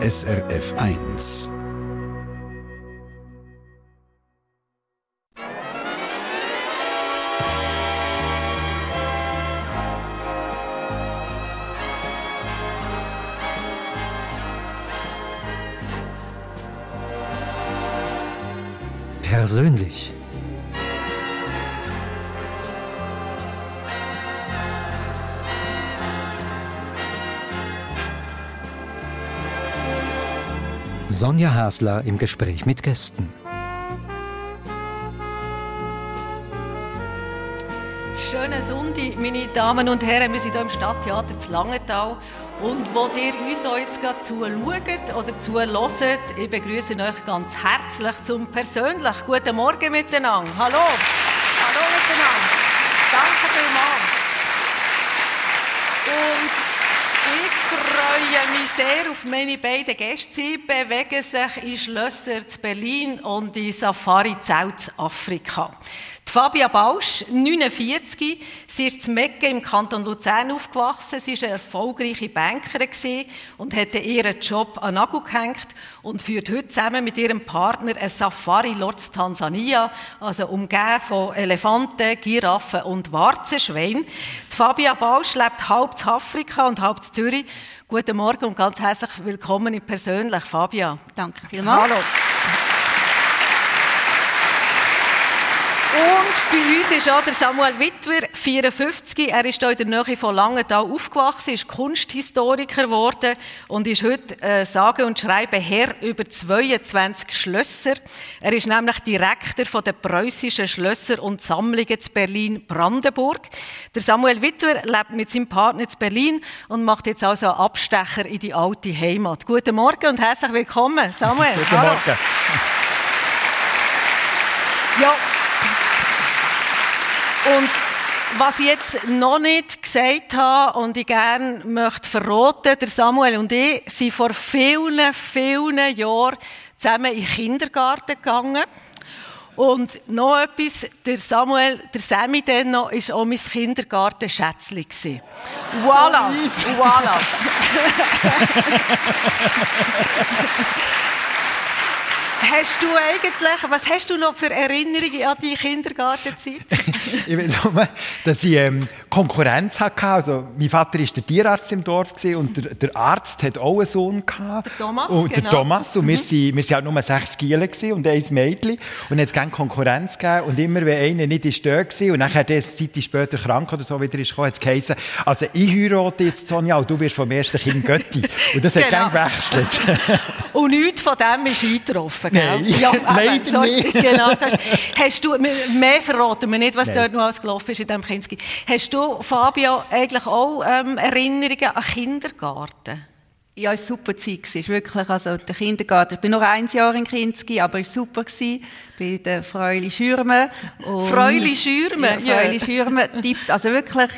SRF 1. Persönlich. Sonja Hasler im Gespräch mit Gästen. Schönen Sonntag, meine Damen und Herren. Wir sind hier im Stadttheater zu Langenthal. Und wo ihr uns auch jetzt gerade zuschaut oder zuhört, ich begrüße euch ganz herzlich zum persönlich Guten Morgen miteinander. Hallo. Hallo miteinander. Danke vielmals. Und ich freue mich sehr auf meine beiden Gäste. Sie bewegen sich in Schlösser zu Berlin und in Safari-Zelt zu Afrika. Die Fabia Bausch, 49, sie ist in Mecke im Kanton Luzern aufgewachsen. Sie war eine erfolgreiche Bankerin und hat ihren Job an Nagel gehängt und führt heute zusammen mit ihrem Partner ein Safari-Lord Tansania, also umgeben von Elefanten, Giraffen und Warzenschweinen. Die Fabia Bausch lebt halb in Afrika und halb in Zürich. Guten Morgen und ganz herzlich willkommen in persönlich, Fabia. Danke vielmals. Hallo. Und bei uns ist auch der Samuel Wittwer, 54. Er ist hier in der Nähe von Langenthal aufgewachsen, ist Kunsthistoriker geworden und ist heute äh, sage und schreibe Herr über 22 Schlösser. Er ist nämlich Direktor von der preußischen Schlösser und Sammlungen zu Berlin-Brandenburg. Der Samuel Wittwer lebt mit seinem Partner zu Berlin und macht jetzt also einen Abstecher in die alte Heimat. Guten Morgen und herzlich willkommen, Samuel. Guten Hallo. Morgen. Ja. Und was ich jetzt noch nicht gesagt habe und ich gerne möchte verraten, der Samuel und ich sind vor vielen, vielen Jahren zusammen in den Kindergarten gegangen. Und noch etwas, der Samuel, der Sammy dann noch, ist auch mein Kindergartenschätzli gewesen. Voilà, voilà. Hast du eigentlich, was hast du noch für Erinnerungen an die Kindergartenzeit? Ich will nur, dass ich ähm, Konkurrenz hatte. Also, mein Vater war der Tierarzt im Dorf und der, der Arzt hat auch einen Sohn. Gehabt. Der Thomas, und der genau. Thomas. Und wir waren wir sind halt nur sechs Giele gewesen und ein Mädchen. Und es gerne Konkurrenz gegeben. Und immer, wenn einer nicht ist dort war und nachher der Zeit später krank oder so wieder ist gekommen, hat es geheißen, also ich heirate jetzt Sonja und du wirst vom ersten Kind Götti. Und das hat Genau. gewechselt. Und nichts von dem ist eingetroffen, gell? Nein, eben, leider so nicht. Genau, so hast du, mehr verraten wir nicht, was Nein. dort noch alles gelaufen ist in diesem Kinski. Hast du, Fabio, eigentlich auch ähm, Erinnerungen an Kindergarten? Ja, es war eine super Zeit. Es ist wirklich, also der Kindergarten, ich bin noch ein Jahr in Kinski, aber es war super. gewesen. Bei der Fräuli Schürme. Fräuli Schürme, Ja, Fräuli ja. Schürme. tippt- Also wirklich,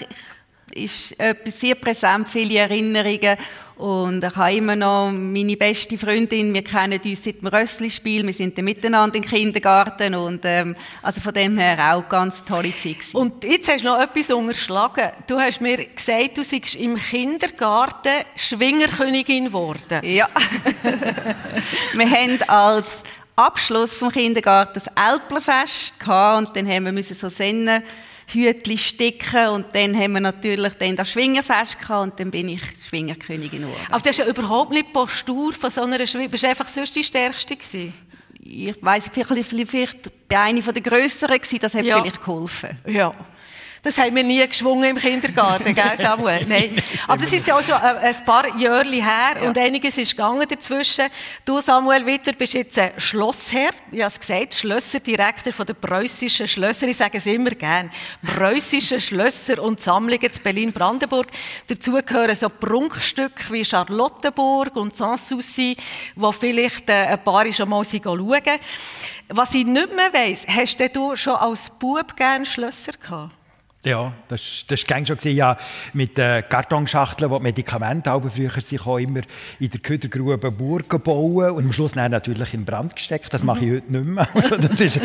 ist etwas sehr präsent, viele Erinnerungen. Und ich habe immer noch meine beste Freundin, wir kennen uns seit dem Rössli-Spiel, wir sind dann miteinander im Kindergarten und ähm, also von dem her auch ganz tolle Zeit gewesen. Und jetzt hast du noch etwas unterschlagen. Du hast mir gesagt, du seist im Kindergarten Schwingerkönigin geworden. Ja. wir haben als Abschluss vom Kindergarten das Älplerfest gehabt und dann haben wir müssen so Sennenhütli sticken und dann haben wir natürlich dann das Schwingerfest gehabt und dann bin ich Schwingerkönigin geworden. Aber das ist ja überhaupt nicht die Postur von so einer Schwinger. Bist du einfach sonst die Stärkste gewesen? Ich weiss, vielleicht, vielleicht bei einer der grösseren gewesen, das hat Ja. vielleicht geholfen. Ja. Das haben wir nie geschwungen im Kindergarten, gell, Samuel? Nein. Aber das ist ja auch schon ein ein paar Jahre her und einiges ist gegangen dazwischen. Du, Samuel Witter, bist jetzt ein Schlossherr. Ich habe es gesagt, Schlösserdirektor von der preußischen Schlösser. Ich sage es immer gern. Preußische Schlösser und Sammlungen zu Berlin-Brandenburg. Dazu gehören so Prunkstücke wie Charlottenburg und Sanssouci, wo vielleicht äh, ein paar schon mal schauen. Was ich nicht mehr weiss, hast du schon als Bub gerne Schlösser gehabt? Ja, das, das war schon gesehen, ja, mit den Kartonschachteln, wo die Medikamente aber früher sich auch immer in der Ködergrube Burgen bauen und am Schluss dann natürlich in Brand gesteckt. Das mache ich heute nicht mehr. Also das ist,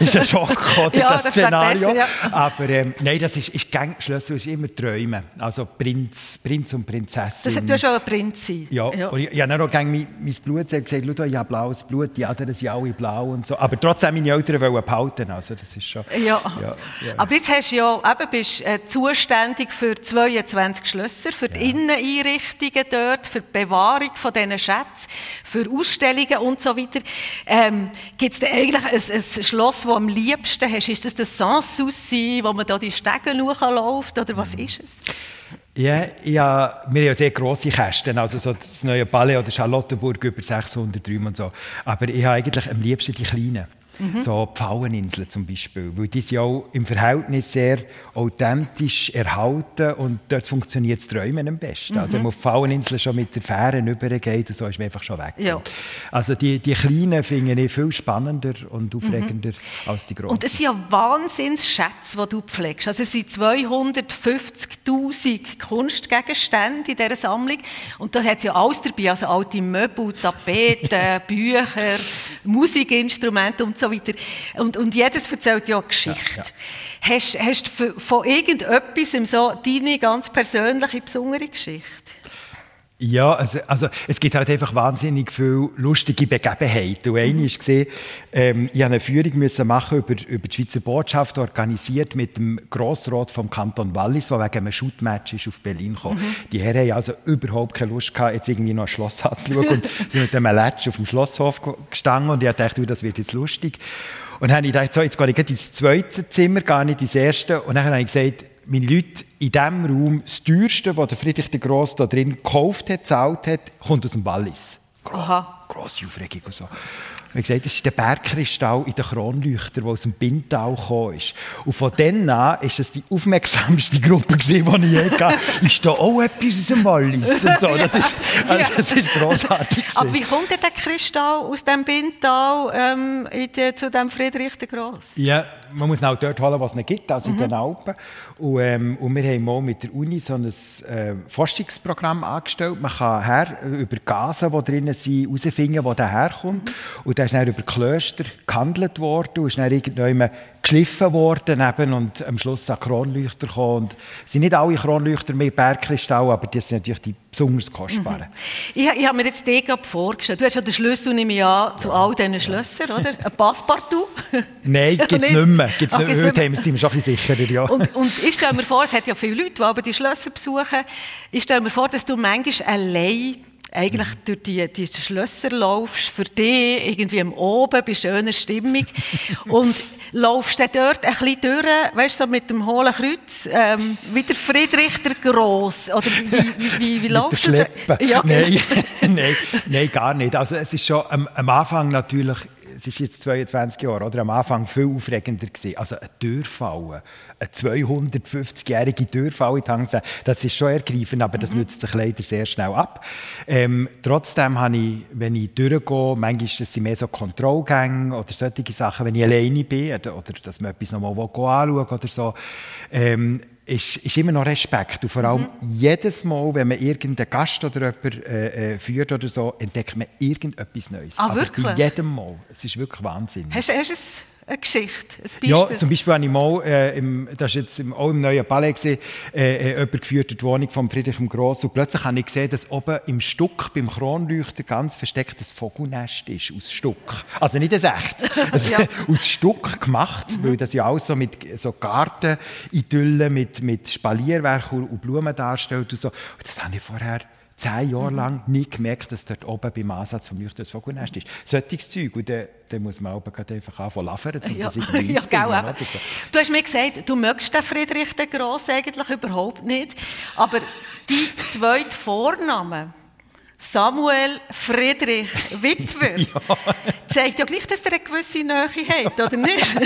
ist ein Schock, oder, Ja, das das Szenario. besser, ja. Aber ähm, nein, das ist, ist gang, Schlüssel ist immer Träumen. Also Prinz, Prinz und Prinzessin. Das, du auch ein Prinz sein. Ja, und ich, ich habe dann auch gerne mein, mein Blut gesagt, schau, ich habe blaues Blut, die anderen sind alle blau und so. Aber trotzdem meine Eltern wollen behalten, also das ist schon... Ja. Ja, ja. aber jetzt hast du ja, eben bist äh, zuständig für 22 Schlösser, für die Inneneinrichtungen dort, für die Bewahrung von diesen Schätzen, für Ausstellungen und so weiter. Ähm, Gibt es denn eigentlich ein, ein Schloss, das am liebsten hast? Ist das das Sanssouci, wo man da die Stege hochläuft, oder was ist es? Ja, ja, wir haben ja sehr grosse Kästen, also so das neue Palais oder Charlottenburg über 600 Räume und so. Aber ich habe eigentlich am liebsten die kleinen. So die Pfaueninseln zum Beispiel, weil die sind auch im Verhältnis sehr authentisch erhalten und dort funktioniert das Träumen am besten. Also wenn man auf die Pfaueninseln schon mit der Fähre übergeht, und so ist man einfach schon weg. Ja. Also die, die kleinen finde ich viel spannender und aufregender als die großen. Und es sind ja Wahnsinnsschätze, die du pflegst. Also es sind 250'000 Kunstgegenstände in dieser Sammlung. Und das hat ja alles dabei. Also alte Möbel, Tapeten, Bücher, Musikinstrumente und so weiter. Und, und jedes erzählt ja eine Geschichte. Ja, Hast, hast du von irgendetwas so deine ganz persönliche, besondere Geschichte? Ja, also, also es gibt halt einfach wahnsinnig viele lustige Begebenheiten. Und eine ist gesehen, ähm, ich habe eine Führung müssen machen über, über die Schweizer Botschaft, organisiert mit dem Grossrat vom Kanton Wallis, der wegen einem Shootmatch ist auf Berlin gekommen. Die Herren haben also überhaupt keine Lust gehabt, jetzt irgendwie noch ein Schloss anzuschauen und sind mit einem Letsch auf dem Schlosshof ge- gestanden und ich dachte, das wird jetzt lustig. Und dann habe ich gedacht, so, jetzt gehe ich ins zweite Zimmer, gar nicht ins erste. Und dann habe ich gesagt, meine Leute, in diesem Raum, das teuerste, was der Friedrich der Grosse da drin gekauft hat, gezahlt hat, kommt aus dem Wallis. Aha. Grosse Aufregung und so. Ich gesagt, das ist der Bergkristall in den Kronleuchter, der aus dem Bintal gekommen ist. Und von dann an war es die aufmerksamste Gruppe, gewesen, die ich je hatte. Ist da auch etwas aus dem Wallis? Und so. Das ist, also, das ist grossartig. Aber wie kommt denn der Kristall aus dem Bintal ähm, die, zu dem Friedrich der Gross? Ja, man muss ihn auch dort holen, was es nicht gibt, also in den Alpen. Und, ähm, und wir haben mal mit der Uni so ein äh, Forschungsprogramm angestellt. Man kann her, äh, über Gase, die drinnen sind, herausfinden, wo der herkommt. Und der ist dann über Klöster gehandelt worden und ist dann irgendwann geschliffen worden eben, und am Schluss an Kronleuchter gekommen. Und es sind nicht alle Kronleuchter mit Bergkristall, aber das sind natürlich die besonders kostbaren. Ich, ich habe mir jetzt den gerade vorgestellt. Du hast ja den Schlüssel, nehme ich an, zu all diesen Schlössern, oder? Ein Passepartout? Nein, gibt es Nicht? mehr. Gibt's Ah, nicht, gibt's heute sind wir schon ein bisschen sicherer, ja. Und, und ich stelle mir vor, es hat ja viele Leute, die aber die Schlösser besuchen. Ich stelle mir vor, dass du manchmal allein eigentlich durch die, die Schlösser laufst, für dich irgendwie am Oben, bei schöner Stimmung. und laufst dann dort ein bisschen durch, weißt du, so mit dem hohlen Kreuz, ähm, wie der Friedrich der Gross. Oder wie, wie, wie, wie laufst du da? Ja. Nein, nein, nein, gar nicht. Also es ist schon am, am Anfang natürlich, es ist jetzt 22 Jahre, oder? Am Anfang viel aufregender gewesen. Also ein Türfallen, eine 250-jährige Türfall in die Hand das ist schon ergreifend, aber das nützt sich leider sehr schnell ab. Ähm, trotzdem habe ich, wenn ich durchgehe, manchmal das sind mehr so Kontrollgänge oder solche Sachen, wenn ich alleine bin oder, oder dass man etwas nochmal anschauen will oder so, ähm, ist, ist immer noch Respekt. Und vor allem jedes Mal, wenn man irgendeinen Gast oder jemanden äh, äh, führt oder so, entdeckt man irgendetwas Neues. Ah, Aber wirklich? Bei jedem Mal. Es ist wirklich Wahnsinn. Hast, hast du ein- eine Geschichte, ein Beispiel? Ja, zum Beispiel habe ich mal, äh, im, das war jetzt im, auch im neuen Palais, gewesen, äh, äh, jemand geführt die Wohnung von Friedrich dem Grossen. Und plötzlich habe ich gesehen, dass oben im Stuck, beim Kronleuchter, ganz versteckt ein Vogelnest ist, aus Stuck. Also nicht ein echtes, also Ja. aus Stuck gemacht, weil das ja auch so mit so Gartenidyllen, mit, mit Spalierwerk und Blumen darstellt und so. Und das habe ich vorher zehn Jahre lang nie gemerkt, dass dort oben beim Ansatz vom Leuchten das Vogelnest ist. Solches Zeug. Und dann, dann muss man aber einfach anfangen lavern, um Ja, das irgendwie ja oder so. Du hast mir gesagt, du mögst den Friedrich den Grossen eigentlich überhaupt nicht. Aber die zweite Vornamen, Samuel Friedrich Witwer, zeigt ja gleich, dass ihr eine gewisse Nähe habt, oder nicht?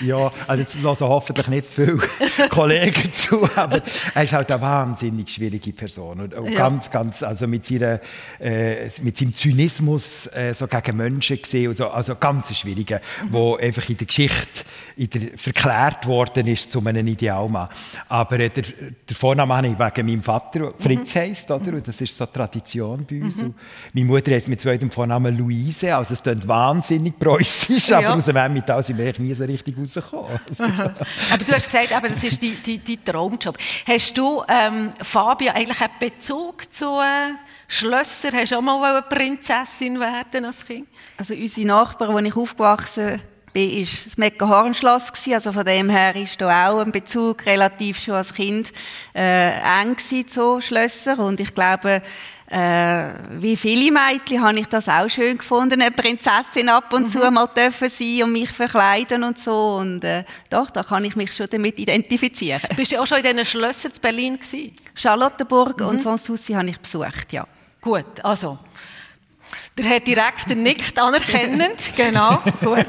ja, also jetzt hören hoffentlich nicht viele Kollegen zu, aber er ist halt eine wahnsinnig schwierige Person. Und, ja. ganz, ganz, also mit, seiner, äh, mit seinem Zynismus äh, so gegen Menschen gesehen, so, also ganz schwieriger, mhm. wo einfach in der Geschichte in der, verklärt worden ist zu einem Idealmann. Aber äh, der, der Vorname habe ich wegen meinem Vater, Fritz mhm. heisst, oder? Und das ist so Tradition bei uns. Mhm. meine Mutter heißt mit zweitem Vornamen Luise, also es klingt wahnsinnig preußisch, ja. aber aus dem Emmental sind wir nie so richtig rausgekommen. aber du hast gesagt, aber das ist dein, Traumjob. Hast du, ähm, Fabio, eigentlich einen Bezug zu äh, Schlössern? Hast du auch mal eine Prinzessin werden als Kind? Also unsere Nachbarn, wo ich aufgewachsen war das Meckenhornschloss. Also von dem her ist da auch ein Bezug relativ schon als Kind äh, eng zu Schlössern. Und ich glaube, äh, wie viele Mädchen habe ich das auch schön gefunden, eine Prinzessin ab und mhm. zu mal dürfen sein und mich verkleiden und so. Und äh, doch, da kann ich mich schon damit identifizieren. Bist du auch schon in diesen Schlössern in Berlin gewesen? Charlottenburg mhm. und Sanssouci habe ich besucht, ja. Gut, also der Herr Direktor nickt anerkennend, genau. Gut.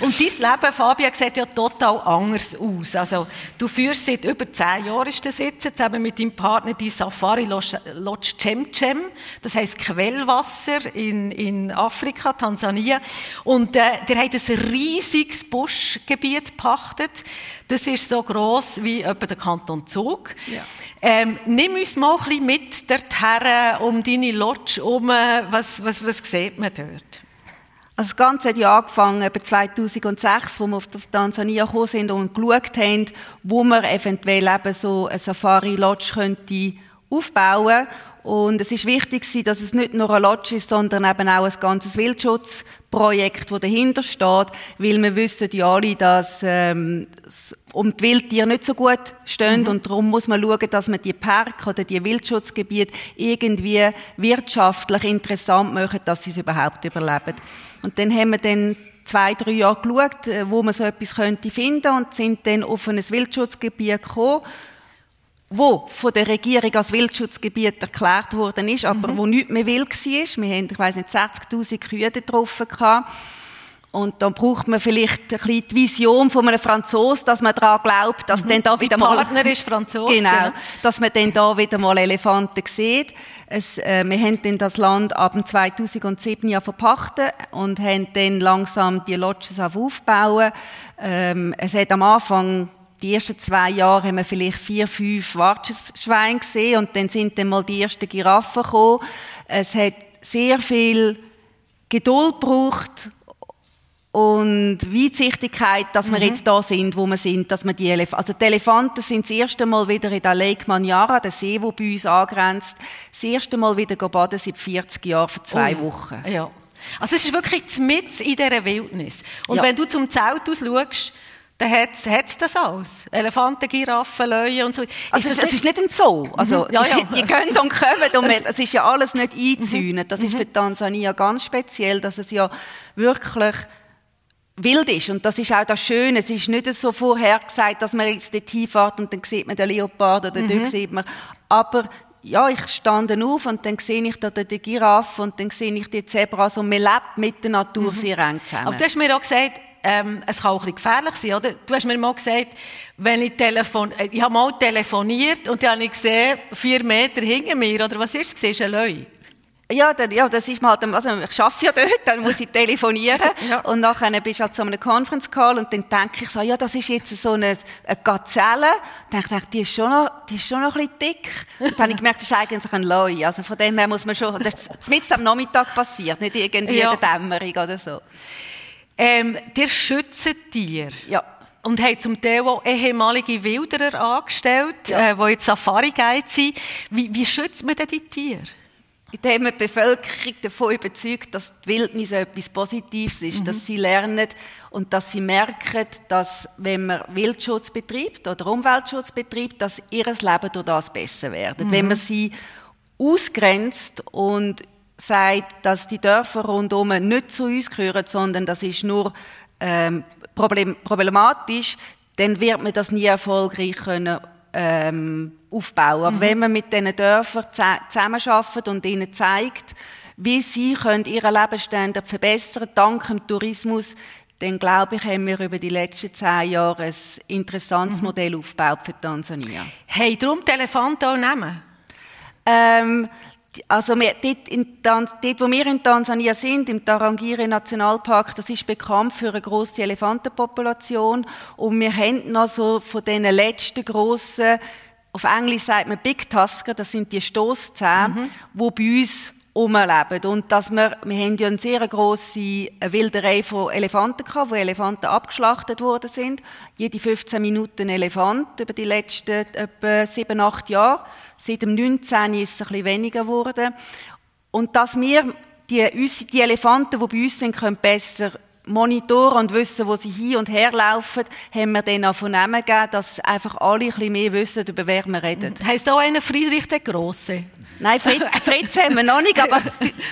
Und dein Leben, Fabian, sieht ja total anders aus. Also, du führst seit über zehn Jahren ist das jetzt, zusammen mit deinem Partner die Safari Lodge Cem Cem. Das heisst Quellwasser in, in Afrika, Tansania. Und äh, der hat ein riesiges Buschgebiet pachtet. Das ist so gross wie etwa der Kanton Zug. Ja. Ähm, nimm uns mal ein bisschen mit dorthin, um deine Lodge herum. Was, was, was sieht man dort? Also das Ganze hat ja angefangen etwa 2006, wo wir auf das Tansania gekommen sind und geschaut haben, wo wir eventuell eben so eine Safari-Lodge könnte aufbauen und es ist wichtig, dass es nicht nur ein Lodge ist, sondern eben auch ein ganzes Wildschutzprojekt, das dahinter steht, weil wir wissen ja alle, dass ähm, um die Wildtiere nicht so gut stehen mhm. und darum muss man schauen, dass man die Park oder die Wildschutzgebiete irgendwie wirtschaftlich interessant machen, dass sie es überhaupt überleben. Und dann haben wir dann zwei, drei Jahre geschaut, äh, wo man so etwas könnte finden und sind dann auf ein Wildschutzgebiet gekommen, wo von der Regierung als Wildschutzgebiet erklärt worden ist, aber mhm. wo nichts mehr wild war. Wir haben, ich weiss nicht, 60'000 Kühe getroffen. Und dann braucht man vielleicht ein bisschen die Vision von einem Franzosen, dass man daran glaubt, dass mhm. dann da wieder mal... Partner ist Franzose. Genau, genau, Dass man dann da wieder mal Elefanten sieht. Es, äh, wir haben dann das Land ab 2007 ja verpachtet und haben dann langsam die Lodges aufbauen. Ähm, es hat am Anfang die ersten zwei Jahre haben wir vielleicht vier, fünf Wartschweine gesehen und dann sind dann mal die ersten Giraffen gekommen. Es hat sehr viel Geduld gebraucht und Weitsichtigkeit, dass wir mhm. jetzt da sind, wo wir sind, dass wir die Elefanten, also die Elefanten sind das erste Mal wieder in der Lake Manyara, der See, der bei uns angrenzt, das erste Mal wieder baden seit 40 Jahren, für zwei oh. Wochen. Ja. Also es ist wirklich mit in dieser Wildnis. Und ja. wenn du zum Zelt aus schaust, dann hat es das alles. Elefanten, Giraffen, Löwen und so. Also ist es, ist nicht ein Zoo. Also, mhm. ja, ja. Die, die können und kommen. Und es ist ja alles nicht eingezäunt. Das ist mhm. für Tansania ganz speziell, dass es ja wirklich wild ist. Und das ist auch das Schöne. Es ist nicht so vorhergesagt, dass man jetzt dort hinfährt und dann sieht man den Leopard oder mhm. dort sieht man. Aber ja, ich stand auf und dann sehe ich da die Giraffe und dann sehe ich die Zebras und man lebt mit der Natur mhm. sehr eng zusammen. Aber du hast mir auch gesagt, ähm, es kann auch ein bisschen gefährlich sein, oder? Du hast mir mal gesagt, wenn ich telefon, äh, ich habe mal telefoniert und dann habe ich gesehen, vier Meter hinter mir, oder was ist es? Ist ein Löwe. Ja, dann, ja, das ist mal, also ich arbeite ja dort, dann muss ich telefonieren ja. und nachher bist du halt zu einem Conference Call und dann denke ich so, ja, das ist jetzt so eine, eine Gazelle. Dann denke ich, die ist schon noch, die ist schon noch ein bisschen dick. Und dann habe ich gemerkt, das ist eigentlich ein Leu. Also von dem her muss man schon, das ist mitten am Nachmittag passiert, nicht irgendwie ja. in der Dämmerung oder so. Ähm, dir schützen Tiere. Ja. Und haben zum Teil auch ehemalige Wilderer angestellt, ja. äh, die jetzt Safari-Guide sind. Wie, wie schützt man denn die Tiere? indem man die Bevölkerung davon überzeugt, dass die Wildnis etwas Positives ist, mhm. dass sie lernen und dass sie merken, dass wenn man Wildschutz betreibt oder Umweltschutz betreibt, dass ihr Leben durch das besser wird. Mhm. Wenn man sie ausgrenzt und sagt, dass die Dörfer rundherum nicht zu uns gehören, sondern das ist nur ähm, problem problematisch, dann wird man das nie erfolgreich können ähm, aufbauen. Aber mhm. wenn man mit diesen Dörfern zusammenarbeitet und ihnen zeigt, wie sie können ihren Lebensstandard verbessern dank dem Tourismus, dann glaube ich, haben wir über die letzten zehn Jahre ein interessantes mhm. Modell aufgebaut für Tansania. Hey, darum die Elefanten auch nehmen? Ähm, also wir, dort, in, dort, wo wir in Tansania sind, im Tarangire Nationalpark, das ist bekannt für eine grosse Elefantenpopulation und wir haben noch so von den letzten grossen, auf Englisch sagt man Big Tusker, das sind die Stosszähne, mhm. wo bei uns rumleben. Und dass wir, wir haben ja eine sehr grosse Wilderei von Elefanten gehabt, wo Elefanten abgeschlachtet worden sind. Jede 15 Minuten Elefant über die letzten etwa 7, 8 Jahre. Seit dem 19. ist es ein bisschen weniger geworden. Und dass wir die, die Elefanten, die bei uns sind, können besser monitoren und wissen, wo sie hin und her laufen, haben wir dann auch vernehmen gegeben, dass einfach alle ein bisschen mehr wissen, über wer wir reden. Heißt auch einer Friedrich der Große? Nein, Fritz, Fritz haben wir noch nicht, aber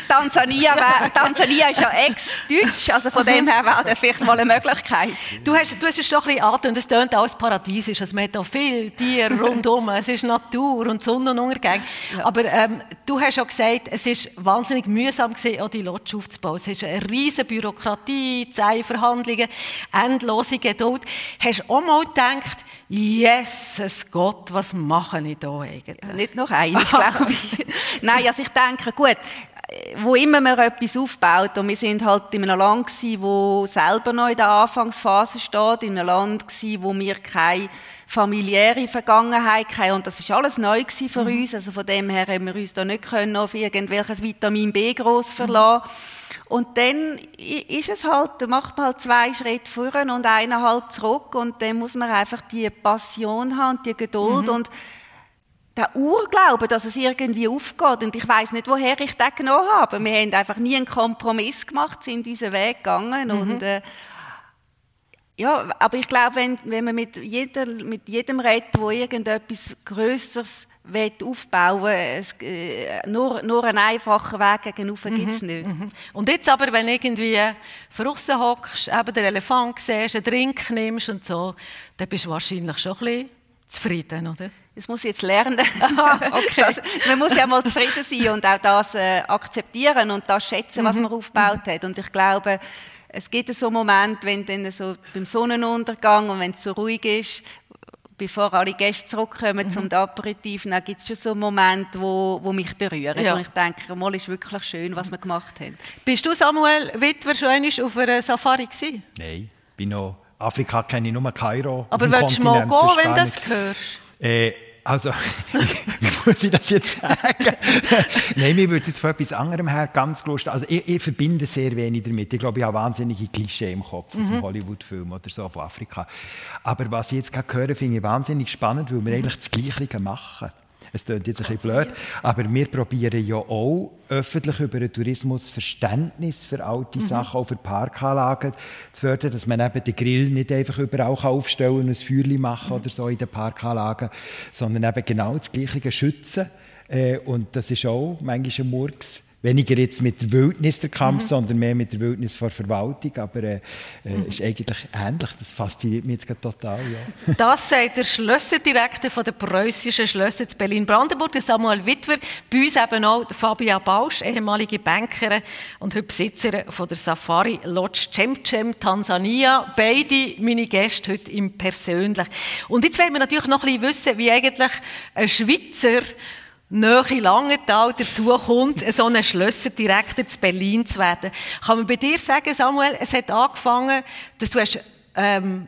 Tansania, wär, Tansania ist ja ex-deutsch, also von dem her wäre das vielleicht mal eine Möglichkeit. Du hast, du hast es schon ein bisschen und es tönt alles paradiesisch, also man hat auch viele Tiere rundherum, es ist Natur und Sonnenuntergang. Ja. Aber ähm, du hast schon gesagt, es ist wahnsinnig mühsam gewesen, auch die Lodge aufzubauen. Es ist eine riesige Bürokratie, zehn Verhandlungen, endlose Geduld. Hast du auch mal gedacht, Jesus Gott, was mache ich da eigentlich? Nicht noch eines, glaube ich. Nein, also ich denke, gut, wo immer man etwas aufbaut, und wir sind halt in einem Land gewesen, wo selber noch in der Anfangsphase steht, in einem Land gewesen, wo wir keine familiäre Vergangenheit hatten, und das ist alles neu für mhm. uns, also von dem her haben wir uns da nicht können auf irgendwelches Vitamin B groß verlassen. Mhm. Und dann ist es halt, da macht man halt zwei Schritte vor und einer halt zurück und dann muss man einfach die Passion haben, die Geduld mhm. und der Urglaube, dass es irgendwie aufgeht. Und ich weiß nicht, woher ich das genommen habe. Wir haben einfach nie einen Kompromiss gemacht, sind unseren Weg gegangen mhm. und äh, ja, aber ich glaube, wenn, wenn man mit, jeder, mit jedem redet, wo irgendetwas Größeres aufbauen es, äh, nur, nur einen einfachen Weg gegen mhm, gibt es nicht. Mhm. Und jetzt aber, wenn du irgendwie draussen hockst, eben den Elefant siehst, einen Drink nimmst und so, dann bist du wahrscheinlich schon ein bisschen zufrieden, oder? Das muss ich jetzt lernen. okay. das, man muss ja mal zufrieden sein und auch das äh, akzeptieren und das schätzen, was mhm. man aufgebaut hat. Und ich glaube, es gibt so Momente, wenn dann so beim Sonnenuntergang und wenn es so ruhig ist, bevor alle Gäste zurückkommen mhm. zum Aperitif, dann gibt es schon so Momente, wo, wo mich berühren. Ja. Und ich denke, mal ist wirklich schön, was wir gemacht haben. Bist du, Samuel Wittwer, schon auf einer Safari gewesen? Nein, bin noch Afrika kenne ich nur Kairo. Aber willst du mal gehen, wenn du das hörst? Äh, also, wie muss ich das jetzt sagen? Nein, mir würde es jetzt von etwas anderem her ganz lustig. Also, ich, ich, verbinde sehr wenig damit. Ich glaube, ich habe wahnsinnige Klischee im Kopf aus mhm. einem Hollywood-Film oder so von Afrika. Aber was ich jetzt gerade höre, finde ich wahnsinnig spannend, weil wir eigentlich das Gleiche machen. Es klingt jetzt ein bisschen blöd, aber wir probieren ja auch öffentlich über den Tourismus Verständnis für alte mhm. Sachen, auch für Parkanlagen zu fördern, dass man eben den Grill nicht einfach überall aufstellen und ein Feuerchen machen mhm. oder so in den Parkanlagen, sondern eben genau das Gleiche schützen. Äh, und das ist auch manchmal ein Murks weniger jetzt mit der Wildnis der Kampf, mhm. sondern mehr mit der Wildnis vor Verwaltung. Aber äh, äh, mhm. ist eigentlich ähnlich. Das fasziniert mich jetzt total. Ja. Das sagt der Schlösserdirektor von der preußischen Schlösser zu Berlin-Brandenburg, Samuel Wittwer. Bei uns eben auch Fabia Bausch, ehemalige Bankerin und heute Besitzerin von der Safari Lodge Cem Tansania. Beide meine Gäste heute im Persönlich. Und jetzt wollen wir natürlich noch ein bisschen wissen, wie eigentlich ein Schweizer Nähe Langenthal dazu kommt, so einen Schlösserdirektor zu Berlin zu werden. Kann man bei dir sagen, Samuel, es hat angefangen, dass du hast, ähm,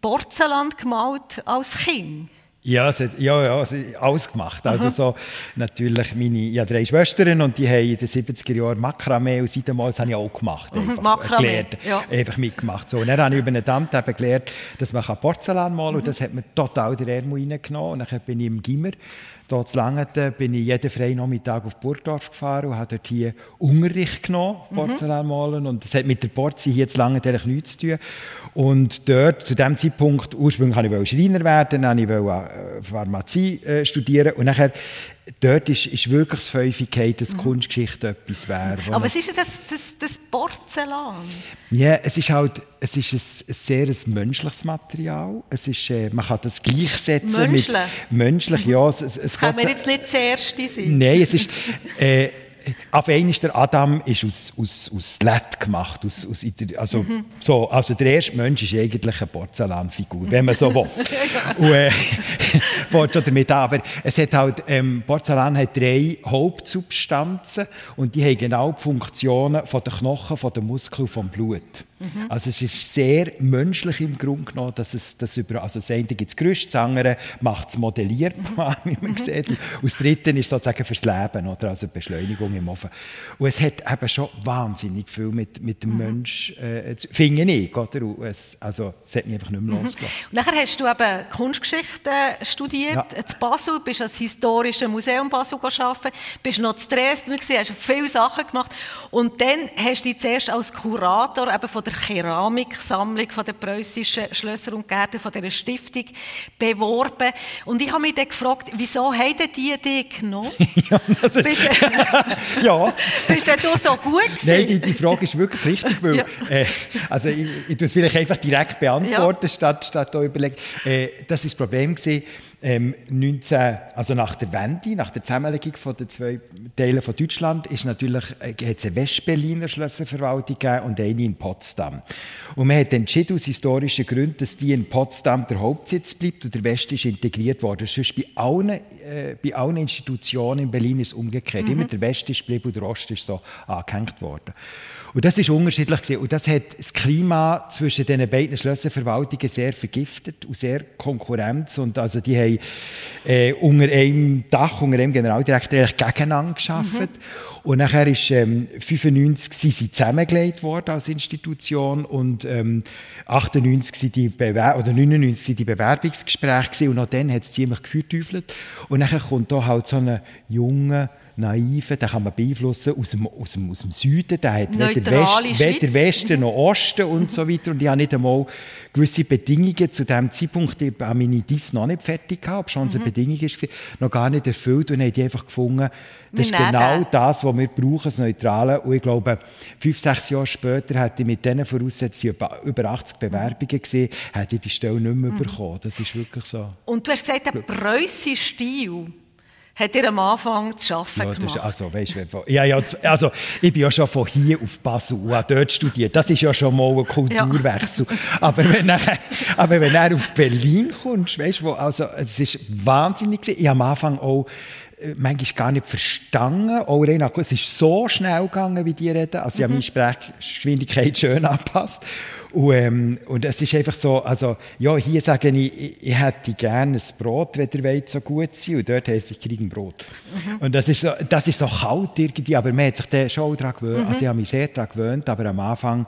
Porzellan gemalt als Kind? Ja, es hat, ja, ja, alles gemacht. Also so, natürlich meine, ja, drei Schwestern und die haben in den 70er Jahren Makramee und seitdem das habe ich auch gemacht. Mhm, einfach, Makramee, gelernt, ja. einfach mitgemacht. So, und dann habe ich über eine Tante eben gelernt, dass man Porzellan malen kann mhm. und das hat mir total den Ärmel reingenommen und dann bin ich im Gimmer Dort zu Langeten bin ich jeden freien Nachmittag auf Burgdorf gefahren und habe dort hier Unterricht genommen, mhm. Porzellan malen. Und das hat mit der Porzi hier zu Langeten nichts zu tun. Und dort, zu dem Zeitpunkt, ursprünglich wollte ich Schreiner werden, dann wollte ich äh, Pharmazie äh, studieren. Und nachher dort ist, ist wirklich das Fäufigkeit, dass mhm. Kunstgeschichte etwas wäre. Aber was ist denn das, das, das Porzellan? Ja, es ist halt es ist ein, ein sehr ein menschliches Material. Es ist, äh, man kann das gleichsetzen Menschlich? mit menschlich. Ja, es, es, es kann mir jetzt nicht das erste sein. Nein, es ist äh, auf einmal ist der Adam ist aus, aus, aus Lett gemacht. Aus, aus, also, mhm. so, also der erste Mensch ist eigentlich eine Porzellanfigur, wenn man so will. und, äh, schon damit an. Aber es hat halt, ähm, Porzellan hat drei Hauptsubstanzen und die haben genau die Funktionen von den Knochen, von den Muskeln und vom Blut. Mhm. Also es ist sehr menschlich im Grunde genommen, dass es das über, also das eine gibt es Gerüst, das andere macht es modellierbar, wie man mhm. sieht. Und das dritte ist sozusagen fürs Leben, oder? also Beschleunigung im Ofen. Und es hat eben schon wahnsinnig viel mit, mit dem mhm. Mensch äh, zu finde ich, oder? Und es, also es hat mich einfach nicht mehr mhm. losgelassen. Und nachher hast du eben Kunstgeschichte studiert, ja. in Basel, bist ans Historische Museum Basel arbeiten, bist noch zu Dresden hast viele Sachen gemacht und dann hast du dich zuerst als Kurator eben von der Keramiksammlung von der preußischen Schlösser und Gärten von dieser Stiftung beworben. Und ich habe mich dann gefragt, wieso haben die dich genommen? ja, das ist, bist, ja. bist du so gut gewesen? Nein, die, die Frage ist wirklich richtig, weil, ja. äh, also ich, ich tue es vielleicht einfach direkt beantworten, ja. statt, statt da überlegen. Äh, das ist das Problem gewesen, ähm, 19, also nach der Wende, nach der Zusammenlegung von den zwei Teilen von Deutschland, ist natürlich, äh, hat es eine Westberliner Schlösserverwaltung gegeben und eine in Potsdam. Und man hat entschieden, aus historischen Gründen, dass die in Potsdam der Hauptsitz bleibt und der Westen ist integriert worden. Sonst bei allen, äh, bei allen Institutionen in Berlin ist es umgekehrt. Mhm. Immer der Westen ist geblieben und der Osten ist so angehängt worden. Und das ist unterschiedlich gewesen. Und das hat das Klima zwischen den beiden Schlösserverwaltungen sehr vergiftet und sehr Konkurrenz. Und also die haben äh, unter einem Dach, unter einem Generaldirektor eigentlich gegeneinander geschafft. Mhm. Und nachher ist ähm, 95 sind sie zusammengelegt worden als Institution und ähm, 98 sind die Bewer oder 99 sind die Bewerbungsgespräche gewesen. und auch dann hat es ziemlich gefühlteufelt. Und nachher kommt da halt so ein junger Naiven, den kann man beeinflussen aus dem, aus dem, aus dem Süden, der hat weder, West, weder Westen noch Osten und so weiter und ich habe nicht einmal gewisse Bedingungen zu dem Zeitpunkt, ich habe meine Dies noch nicht fertig gehabt, schon mhm. Bedingung ist noch gar nicht erfüllt und habe die einfach gefunden, das ist genau den. das, was wir brauchen, das Neutrale. Und ich glaube, fünf, sechs Jahre später hätte ich mit diesen Voraussetzungen über 80 Bewerbungen gesehen, hätte ich die Stelle nicht mehr mhm. bekommen. Das ist wirklich so. Und du hast gesagt, der preußische Stil hat ihr am Anfang zu arbeiten ja, gemacht? also, weißt, ja, ja, also, ich bin ja schon von hier auf Basel und habe dort studiert. Das ist ja schon mal ein Kulturwechsel. Ja. aber, wenn nachher, aber wenn du auf Berlin kommst, weißt du, also, es ist wahnsinnig. Ich am Anfang auch manchmal gar nicht verstanden. Auch Rena, es ist so schnell gegangen, wie die reden. Also, ich mhm. habe meine Sprechgeschwindigkeit schön angepasst. Und, ähm, und es ist einfach so, also, ja, hier sage ich, ich, ich hätte gerne ein Brot, wenn ihr wollt, so gut sein. Und dort heisst, ich kriege ein Brot. Mhm. Und das ist, so, das ist so kalt irgendwie, aber man hat sich schon daran gewöhnt. Mhm. Also, ich habe mich sehr daran gewöhnt, aber am Anfang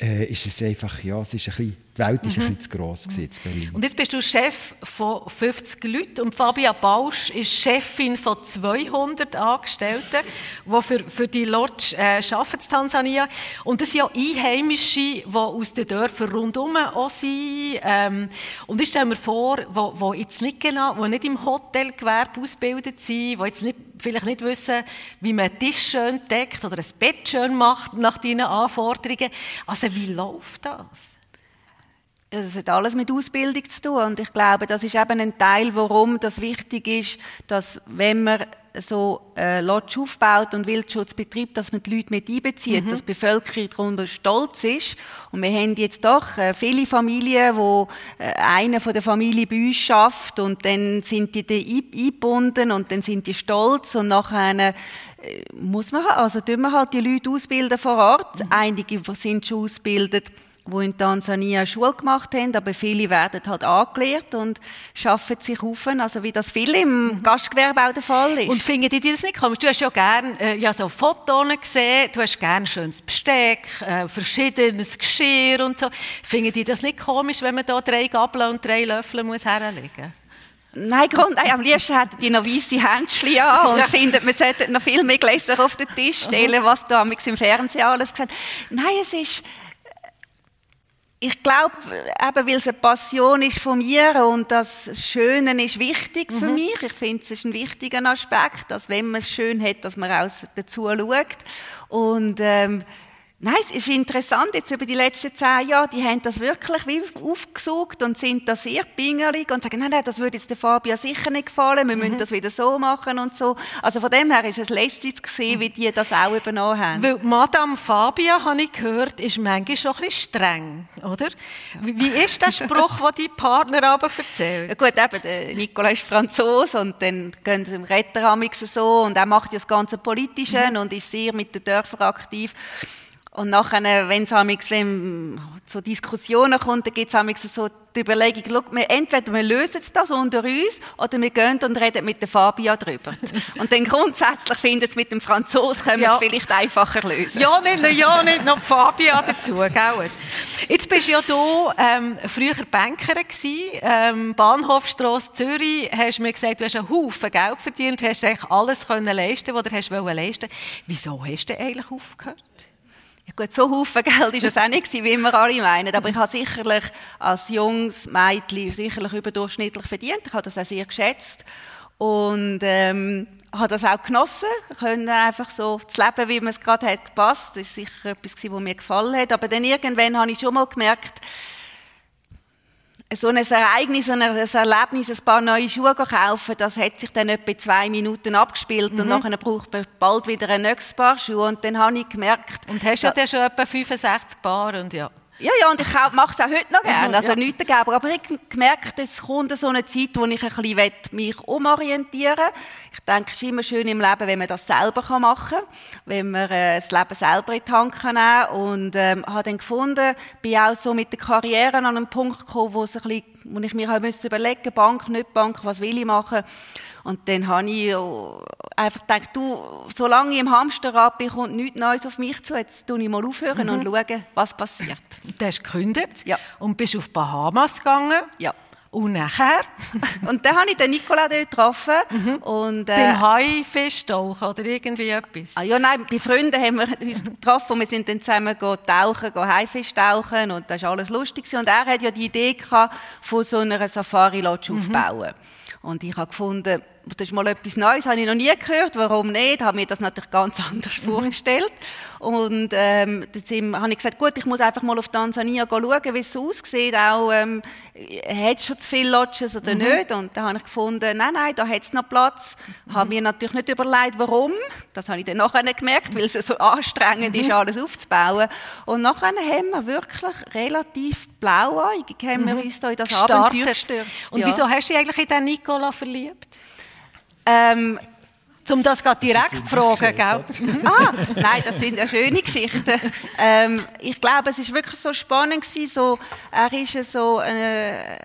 äh, ist es einfach, ja, es ist ein bisschen die Welt war mhm. ein bisschen zu gross in Berlin. Und jetzt bist du Chef von 50 Leuten und Fabia Bausch ist Chefin von 200 Angestellten, die für, für die Lodge äh, arbeiten in Tansania. Und das sind ja Einheimische, die aus den Dörfern rundherum auch sind. Ähm, und ich stelle mir vor, die, jetzt nicht genau, die nicht im Hotelgewerbe ausgebildet sind, die jetzt nicht, vielleicht nicht wissen, wie man einen Tisch schön deckt oder ein Bett schön macht nach deinen Anforderungen. Also wie läuft das? Es hat alles mit Ausbildung zu tun. Und ich glaube, das ist eben ein Teil, warum das wichtig ist, dass, wenn man so äh, Lodge aufbaut und Wildschutz betreibt, dass man die Leute mit einbezieht, mhm. dass die Bevölkerung darunter stolz ist. Und wir haben jetzt doch äh, viele Familien, wo äh, einer von der Familie bei uns schafft und dann sind die da eingebunden und dann sind die stolz und nachher äh, muss man, also tun wir halt die Leute ausbilden vor Ort. Mhm. Einige sind schon ausgebildet die in Tansania Schule gemacht haben, aber viele werden halt angelehrt und schaffen sich auf, also wie das viel im mhm. Gastgewerbe auch der Fall ist. Und finden die das nicht komisch? Du hast ja gerne äh, ja, so Fotos gesehen, du hast gerne schönes Besteck, äh, verschiedenes Geschirr und so. Finden die das nicht komisch, wenn man da drei Gabeln und drei Löffel muss herlegen Nein, Grund, am liebsten hätten die noch weiße Händchen an und finden, man sollte noch viel mehr Gläser auf den Tisch stellen, was da im Fernsehen alles gesagt Nein, es ist, ich glaube, eben weil es eine Passion ist von mir und das Schöne ist wichtig für mhm. mich. Ich finde, es ist ein wichtiger Aspekt, dass wenn man es schön hat, dass man auch dazu schaut. Und ähm, Nein, es ist interessant, jetzt über die letzten zehn Jahre, die haben das wirklich wie aufgesucht und sind da sehr pingelig und sagen, nein, nein, das würde jetzt der Fabia sicher nicht gefallen, wir müssen mhm. das wieder so machen und so. Also von dem her ist es lässig zu sehen, wie die das auch übernommen haben. Weil Madame Fabia, habe ich gehört, ist manchmal schon ein bisschen streng, oder? Wie ist der Spruch, den die Partner aber erzählen? Ja, gut, eben, der Nicola ist Franzose und dann gehen sie im Retter so und er macht ja das ganze Politische mhm. und ist sehr mit den Dörfern aktiv. Und nachher, wenn es zu Diskussionen kommt, dann gibt es so die Überlegung, schau, wir, entweder wir lösen das unter uns oder wir gehen und reden mit der Fabia drüber. und dann grundsätzlich finden es mit dem Franzosen, können wir ja. es vielleicht einfacher lösen. Ja, nicht ja, nicht noch die Fabia dazu, gell? Jetzt bist du ja du ähm, früher Bankerin gewesen, ähm, Bahnhofstrasse Zürich, hast mir gesagt, du hast einen Haufen Geld verdient, hast eigentlich alles können leisten, was du hast leisten Wieso hast du eigentlich aufgehört? Gut, so Haufen Geld ist es auch nicht wie wir alle meinen. Aber ich habe sicherlich als junges Mädchen sicherlich überdurchschnittlich verdient. Ich habe das auch sehr geschätzt. Und ähm, habe das auch genossen. Konnte einfach so das Leben, wie man es gerade hat, gepasst. Das ist sicher etwas, was mir gefallen hat. Aber dann irgendwann habe ich schon mal gemerkt, so ein Ereignis, so ein Erlebnis, ein paar neue Schuhe kaufen, das hat sich dann etwa zwei Minuten abgespielt mhm. und nachher braucht man bald wieder ein nächstes Paar Schuhe und dann habe ich gemerkt... Und hast du ja schon etwa 65 Paar und ja... Ja, ja, und ich mache es auch heute noch gerne, also ja. nichts dagegen. Aber ich habe gemerkt, es kommt so eine Zeit, wo ich ein bisschen mich umorientieren will. Ich denke, es ist immer schön im Leben, wenn man das selber machen kann, wenn man äh, das Leben selber in die Hand kann nehmen Und ähm, habe dann gefunden, bin auch so mit der Karriere an einen Punkt gekommen, wo, es ein bisschen, wo ich mir halt überlegen Bank, nicht Bank, was will ich machen. Und dann habe ich einfach gedacht, du, solange ich im Hamsterrad bin, kommt nichts Neues auf mich zu. Jetzt tue ich mal aufhören mhm. und schauen, was passiert. Du hast gekündigt ja. und bist auf Bahamas gegangen. Ja. Und nachher? und dann habe ich den Nicola dort getroffen. Mhm. Und, äh, Beim Haifischtauchen oder irgendwie etwas? Ah, ja, nein, bei Freunden haben wir uns getroffen und wir sind dann zusammen tauchen, Haifisch tauchen und das war alles lustig. Und er hat ja die Idee gehabt, von so einer Safari-Lodge mhm. aufzubauen. Und ich habe gefunden, das ist mal etwas Neues, habe ich noch nie gehört, warum nicht, habe mir das natürlich ganz anders mhm. vorgestellt. Und ähm, dann habe ich gesagt, gut, ich muss einfach mal auf Tansania schauen, wie es aussieht, auch, ähm, hat es schon zu viele Lodges oder mhm. nicht? Und dann habe ich gefunden, nein, nein, da hat es noch Platz. Mhm. Habe mir natürlich nicht überlegt, warum. Das habe ich dann nachher gemerkt, weil es so anstrengend mhm. ist, alles aufzubauen. Und nachher haben wir wirklich relativ blauäugig haben wir mhm. uns da in das Gestartet. Abenteuer gestürzt. Und ja. wieso hast du dich eigentlich in den Nicola verliebt? Ähm, um das gerade direkt zu fragen, gell? ah, nein, das sind ja schöne Geschichten. Ähm, ich glaube, es ist wirklich so spannend gewesen, so, er ist so, äh,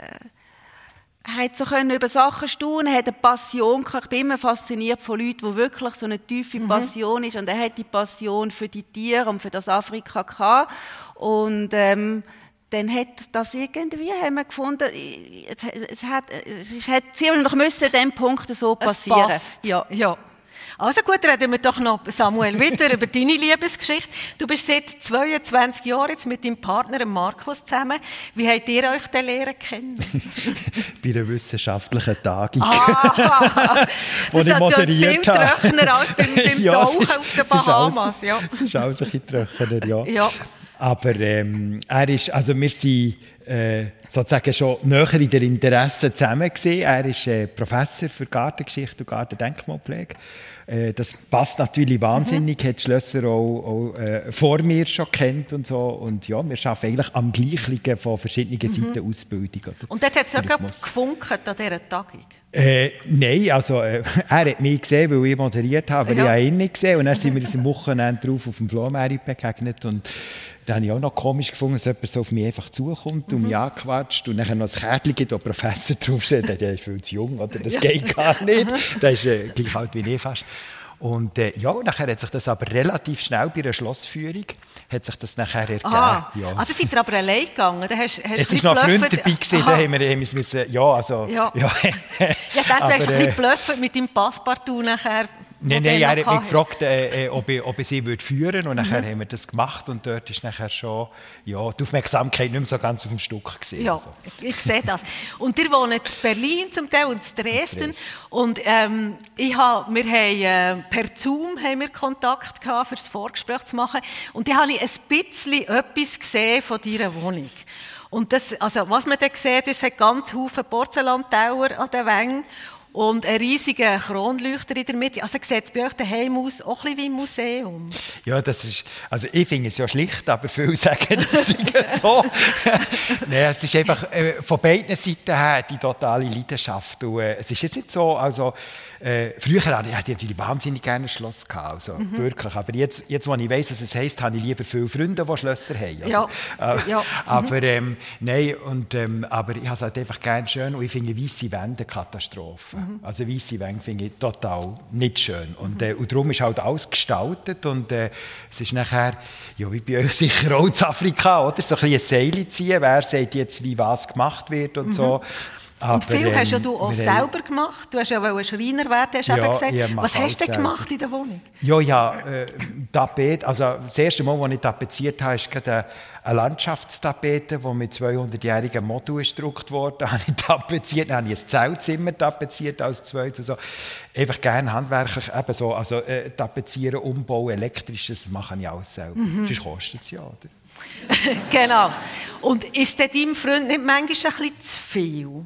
er hat so können über Sachen staunen, er hat eine Passion gehabt. Ich bin immer fasziniert von Leuten, die wirklich so eine tiefe mhm. Passion mhm. ist. Und er hat die Passion für die Tiere und für das Afrika gehabt. Und, ähm, dann hat das irgendwie, haben wir gefunden, es, es hat, es hat ziemlich müssen an diesem Punkt so passieren. Ja. ja. Also gut, reden wir doch noch, Samuel, wieder über deine Liebesgeschichte. Du bist seit 22 Jahren jetzt mit deinem Partner Markus zusammen. Wie habt ihr euch denn lernen kennen? Bei einer wissenschaftlichen Tagung. Ah, das ich moderiert viel trockener als beim, beim ja, Tauchen ist, auf den Bahamas. Ja. Es ist alles ein bisschen trockener, ja. ja. Aber ähm, er ist, also wir sind äh, sozusagen schon näher in der Interessen zusammen gewesen. Er ist äh, Professor für Gartengeschichte und Gartendenkmalpflege. Äh, das passt natürlich wahnsinnig, mhm. hat Schlösser auch, auch äh, vor mir schon kennt und so. Und ja, wir arbeiten eigentlich am Gleichen von verschiedenen mhm. Seiten Ausbildung. Oder und dort hat es sogar gefunkt an dieser Tagung? Äh, nein, also äh, er hat mich gesehen, weil ich moderiert habe, aber ja. ich habe ihn nicht gesehen. Und dann sind wir uns am Wochenende drauf auf dem Flohmarkt begegnet und da habe ich auch noch komisch gefunden, dass jemand so auf mich einfach zukommt und mhm. mich anquatscht und dann noch ein Kärtchen gibt, wo Professor draufsteht. Der ist viel zu jung, oder? Das geht gar nicht. Der ist äh, gleich alt wie ich fast. Und äh, ja, nachher hat sich das aber relativ schnell bei einer Schlossführung hat sich das nachher ergeben. Ah, ja. ah da seid ihr aber allein gegangen? Da hast, hast es war noch ein Freund dabei, gewesen, da haben wir, haben müssen, ja, also... Ja, ja. ja dann, du hast ein bisschen äh, mit deinem Passepartout nachher Nein, nein, er hat mich gefragt, äh, äh, ob, ich, ob ich sie würde führen würde. Und nachher mhm. haben wir das gemacht. Und dort ist nachher schon ja, die Aufmerksamkeit nicht mehr so ganz auf dem Stück. Gewesen, ja, also. ich sehe das. Und ihr wohnt in Berlin zum Teil und in Dresden. Dresden. Und ähm, ich hab, wir haben äh, per Zoom haben wir Kontakt gehabt, für das Vorgespräch zu machen. Und da habe ich ein bisschen etwas gesehen von deiner Wohnung. Und das, also, was man da sieht, ist, es hat ganz viele Porzellantower an den Wängen und ein riesiger Kronleuchter in der Mitte. Also sieht es bei euch daheim aus, auch ein bisschen wie ein Museum. Ja, das ist, also ich finde es ja schlicht, aber viele sagen, es so. Nein, es ist einfach äh, von beiden Seiten her die totale Leidenschaft. Und, äh, es ist jetzt nicht so, also äh, früher hatte ich natürlich wahnsinnig gerne ein Schloss. Gehabt, also, mhm. Wirklich. Aber jetzt, jetzt, wo ich weiss, was es heisst, habe ich lieber viele Freunde, die Schlösser haben. Ja. Äh, ja. Aber, ähm, nein, und, ähm, aber ich habe es halt einfach gerne schön und ich finde weiße Wände Katastrophe. Mhm. Also weiße Wände finde ich total nicht schön. Und, äh, und darum ist halt alles gestaltet und äh, es ist nachher, ja, wie bei euch sicher auch in Afrika, oder? So ein bisschen ein Seil ziehen, wer sagt jetzt, wie was gemacht wird und mhm. so. Aber, und viel ähm, hast ja du auch selber gemacht. Du hast ja ein Schreiner werden, hast ja, eben gesagt. Was hast du denn gemacht in der Wohnung? Ja, ja, äh, Tapet. Also das erste Mal, als ich tapeziert habe, ist gerade eine Landschaftstapete, die mit 200-jährigen Modul gedruckt wurde. Da habe ich tapeziert, dann habe ich ein Zeltzimmer tapeziert als zweites. So. Einfach gerne handwerklich, eben so, also äh, tapezieren, umbauen, elektrisches, das mache ich alles selber. Mhm. Sonst kostet es ja, oder? genau. Und ist deinem Freund nicht manchmal ein bisschen zu viel?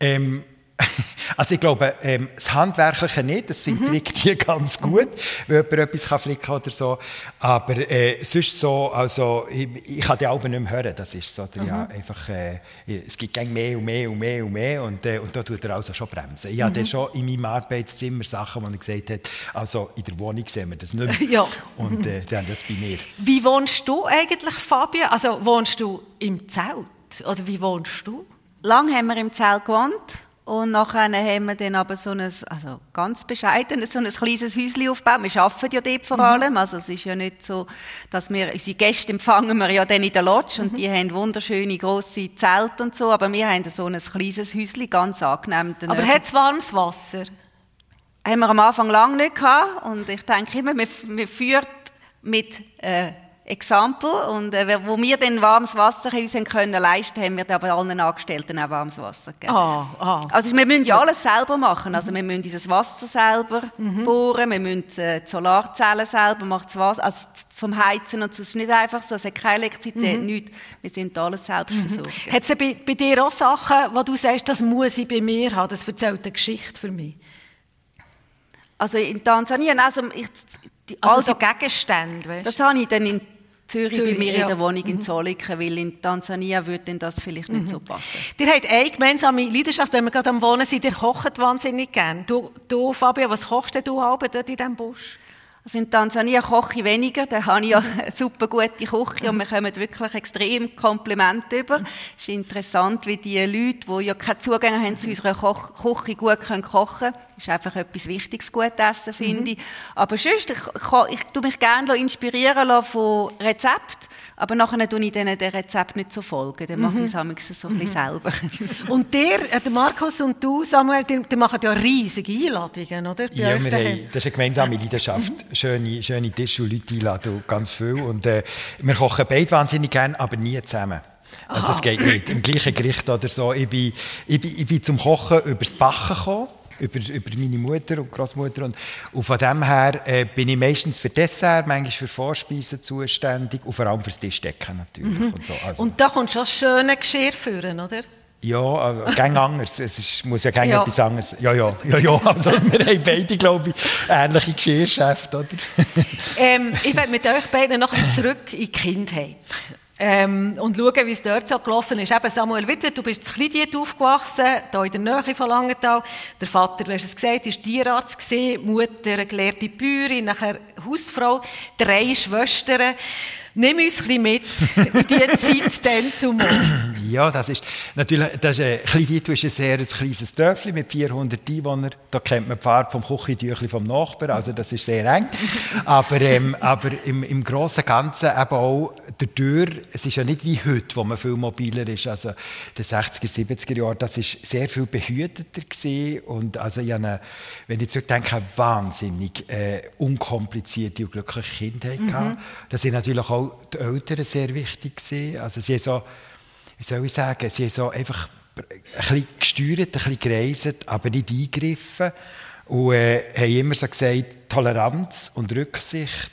Ähm, also ich glaube, ähm, das Handwerkliche nicht, das sind mhm. die ganz gut, wenn jemand etwas kann flicken oder so. Aber äh, sonst so, also ich, ich kann die Alben nicht mehr hören, das ist so. Oder, mhm. ja, einfach, äh, es gibt mehr und mehr und mehr und mehr und, äh, und da tut er also schon bremsen. Ich mhm. hatte schon in meinem Arbeitszimmer Sachen, wo er gesagt hat, also in der Wohnung sehen wir das nicht mehr. ja. Und äh, dann das bei mir. Wie wohnst du eigentlich, Fabian? Also wohnst du im Zelt oder wie wohnst du? Lang haben wir im Zelt gewohnt. Und nachher haben wir dann aber so ein, also ganz bescheiden, so ein kleines Häuschen aufgebaut. Wir arbeiten ja dort vor mhm. allem. Mhm. Also es ist ja nicht so, dass wir, unsere Gäste empfangen wir ja dann in der Lodge mhm. und die haben wunderschöne grosse Zelte und so. Aber wir haben so ein kleines Häuschen, ganz angenehm. Aber hat es warmes Wasser? Haben wir am Anfang lange nicht gehabt. Und ich denke immer, man, man führt mit, äh, Example. Und äh, wo wir dann warmes Wasser uns können leisten haben wir aber allen Angestellten auch warmes Wasser gegeben. Ah, ah. Also wir müssen ja alles selber machen. Also wir müssen dieses Wasser selber mhm. bohren, wir müssen äh, die Solarzellen selber machen, das Wasser, also vom Heizen und so. Es ist nicht einfach so, es hat keine Elektrizität, mhm. nichts. Wir sind alles selbst mhm. versorgt. Hat es bei, bei dir auch Sachen, wo du sagst, das muss ich bei mir haben, das erzählt eine Geschichte für mich? Also in Tansania, also ich, die, also so Gegenstände, weißt? Das habe ich dann in Zürich, Zürich bei mir ja. in der Wohnung in mhm. Zolliken, weil in Tansania würde das vielleicht nicht mhm. so passen. Ihr habt eine gemeinsame Leidenschaft, wenn wir gerade am Wohnen sind, ihr kocht wahnsinnig gern. Du, du Fabio, was kochst du dort in diesem Busch? Also in Tansania koche ich weniger, da habe ich ja eine super gute Küche und wir kommen wirklich extrem Komplimente über. Es ist interessant, wie die Leute, die ja keine Zugänge haben zu unserer Küche, gut können kochen können. Das ist einfach etwas Wichtiges, gut essen, finde ich. Aber sonst, ich, ich, ich tue mich gerne inspirieren von Rezepten aber nachher tue ich denen den Rezept nicht so folgen. Dann mache ich mhm. es so ein bisschen mhm. selber. und der, äh, der Markus und du, Samuel, die, die machen ja riesige Einladungen, oder? ja, wir haben, das ist eine gemeinsame Leidenschaft. Mhm. Schöne, schöne Tische und Leute einladen, ganz viel. Und äh, wir kochen beide wahnsinnig gerne, aber nie zusammen. Also es geht nicht. Im gleichen Gericht oder so. Ich bin, ich bin, ich bin zum Kochen übers Backen gekommen über, über meine Mutter und Großmutter und, und von dem her äh, bin ich meistens für Dessert, manchmal für Vorspeisen zuständig und vor allem fürs Tischdecken natürlich. Mhm. Und, so. also, und da kommt schon das schöne Geschirr führen, oder? Ja, äh, gang anders. Es ist, muss ja gang ja. etwas anderes. Ja, ja, ja, ja. Also, wir haben beide, glaube ich, ähnliche Geschirrschäfte, oder? ähm, ich werde mit euch beiden noch zurück in die Kindheit. Ähm, und schauen, wie es dort so gelaufen ist. Eben Samuel Wittwer, du bist in Klidiet aufgewachsen, hier in der Nähe von Langenthal. Der Vater, du hast es gesagt, war Tierarzt, gewesen, Mutter gelehrte Bäuerin, nachher Hausfrau, drei Schwestern. Nimm uns ein bisschen mit in die Zeit dann zum Ja, das ist natürlich, das ist, Kleindietl ist ein sehr ein kleines Dörfli mit 400 Einwohnern. Da kennt man die Farbe vom Küchentüchli vom Nachbarn, also das ist sehr eng. aber ähm, aber im, im Großen und Ganzen eben auch der Tür, es ist ja nicht wie heute, wo man viel mobiler ist, also in den 60er, 70er Jahren, das ist sehr viel behüteter gewesen und also ich eine, wenn ich zurückdenke, eine wahnsinnig äh, unkomplizierte und glückliche Kindheit mhm. gehabt. Das sind natürlich auch die Eltern sehr wichtig gewesen. Also sie so wie soll ich sagen, sie so einfach ein bisschen gesteuert, ein bisschen gereist, aber nicht eingegriffen. Und äh, haben immer so gesagt, Toleranz und Rücksicht,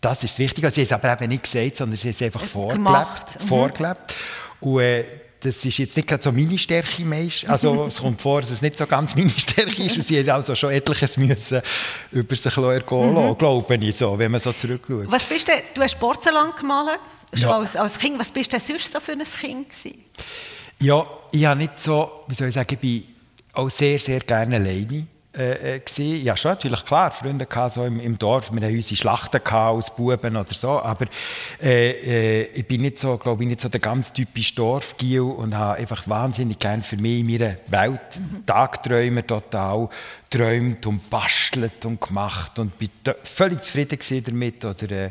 das ist wichtig. Also, sie haben es aber eben nicht gesagt, sondern sie haben es einfach vorgelebt. Mhm. vorgelebt. Und äh, das ist jetzt nicht gerade so meine Stärke meist. Also es kommt vor, dass es nicht so ganz meine Stärke ist. Und sie also schon etliches müssen über sich ergehen lassen, mhm. glaube ich, so, wenn man so zurückschaut. Was bist du, du hast Porzellan gemalt? Schon ja. als, als Kind, was bist du denn sonst so für ein Kind gewesen? Ja, ich habe nicht so, wie soll ich sagen, ich bin auch sehr, sehr gerne alleine äh, äh, ja schon natürlich klar Freunde gehabt, so im, im Dorf. Wir hatten unsere Schlachten als Buben oder so. Aber äh, äh, ich bin nicht so glaube ich nicht so der ganz typische Dorfgiel und habe einfach wahnsinnig gerne für mich in meiner Welt mhm. Tagträume total geträumt und bastelt und gemacht und bin völlig zufrieden damit oder äh,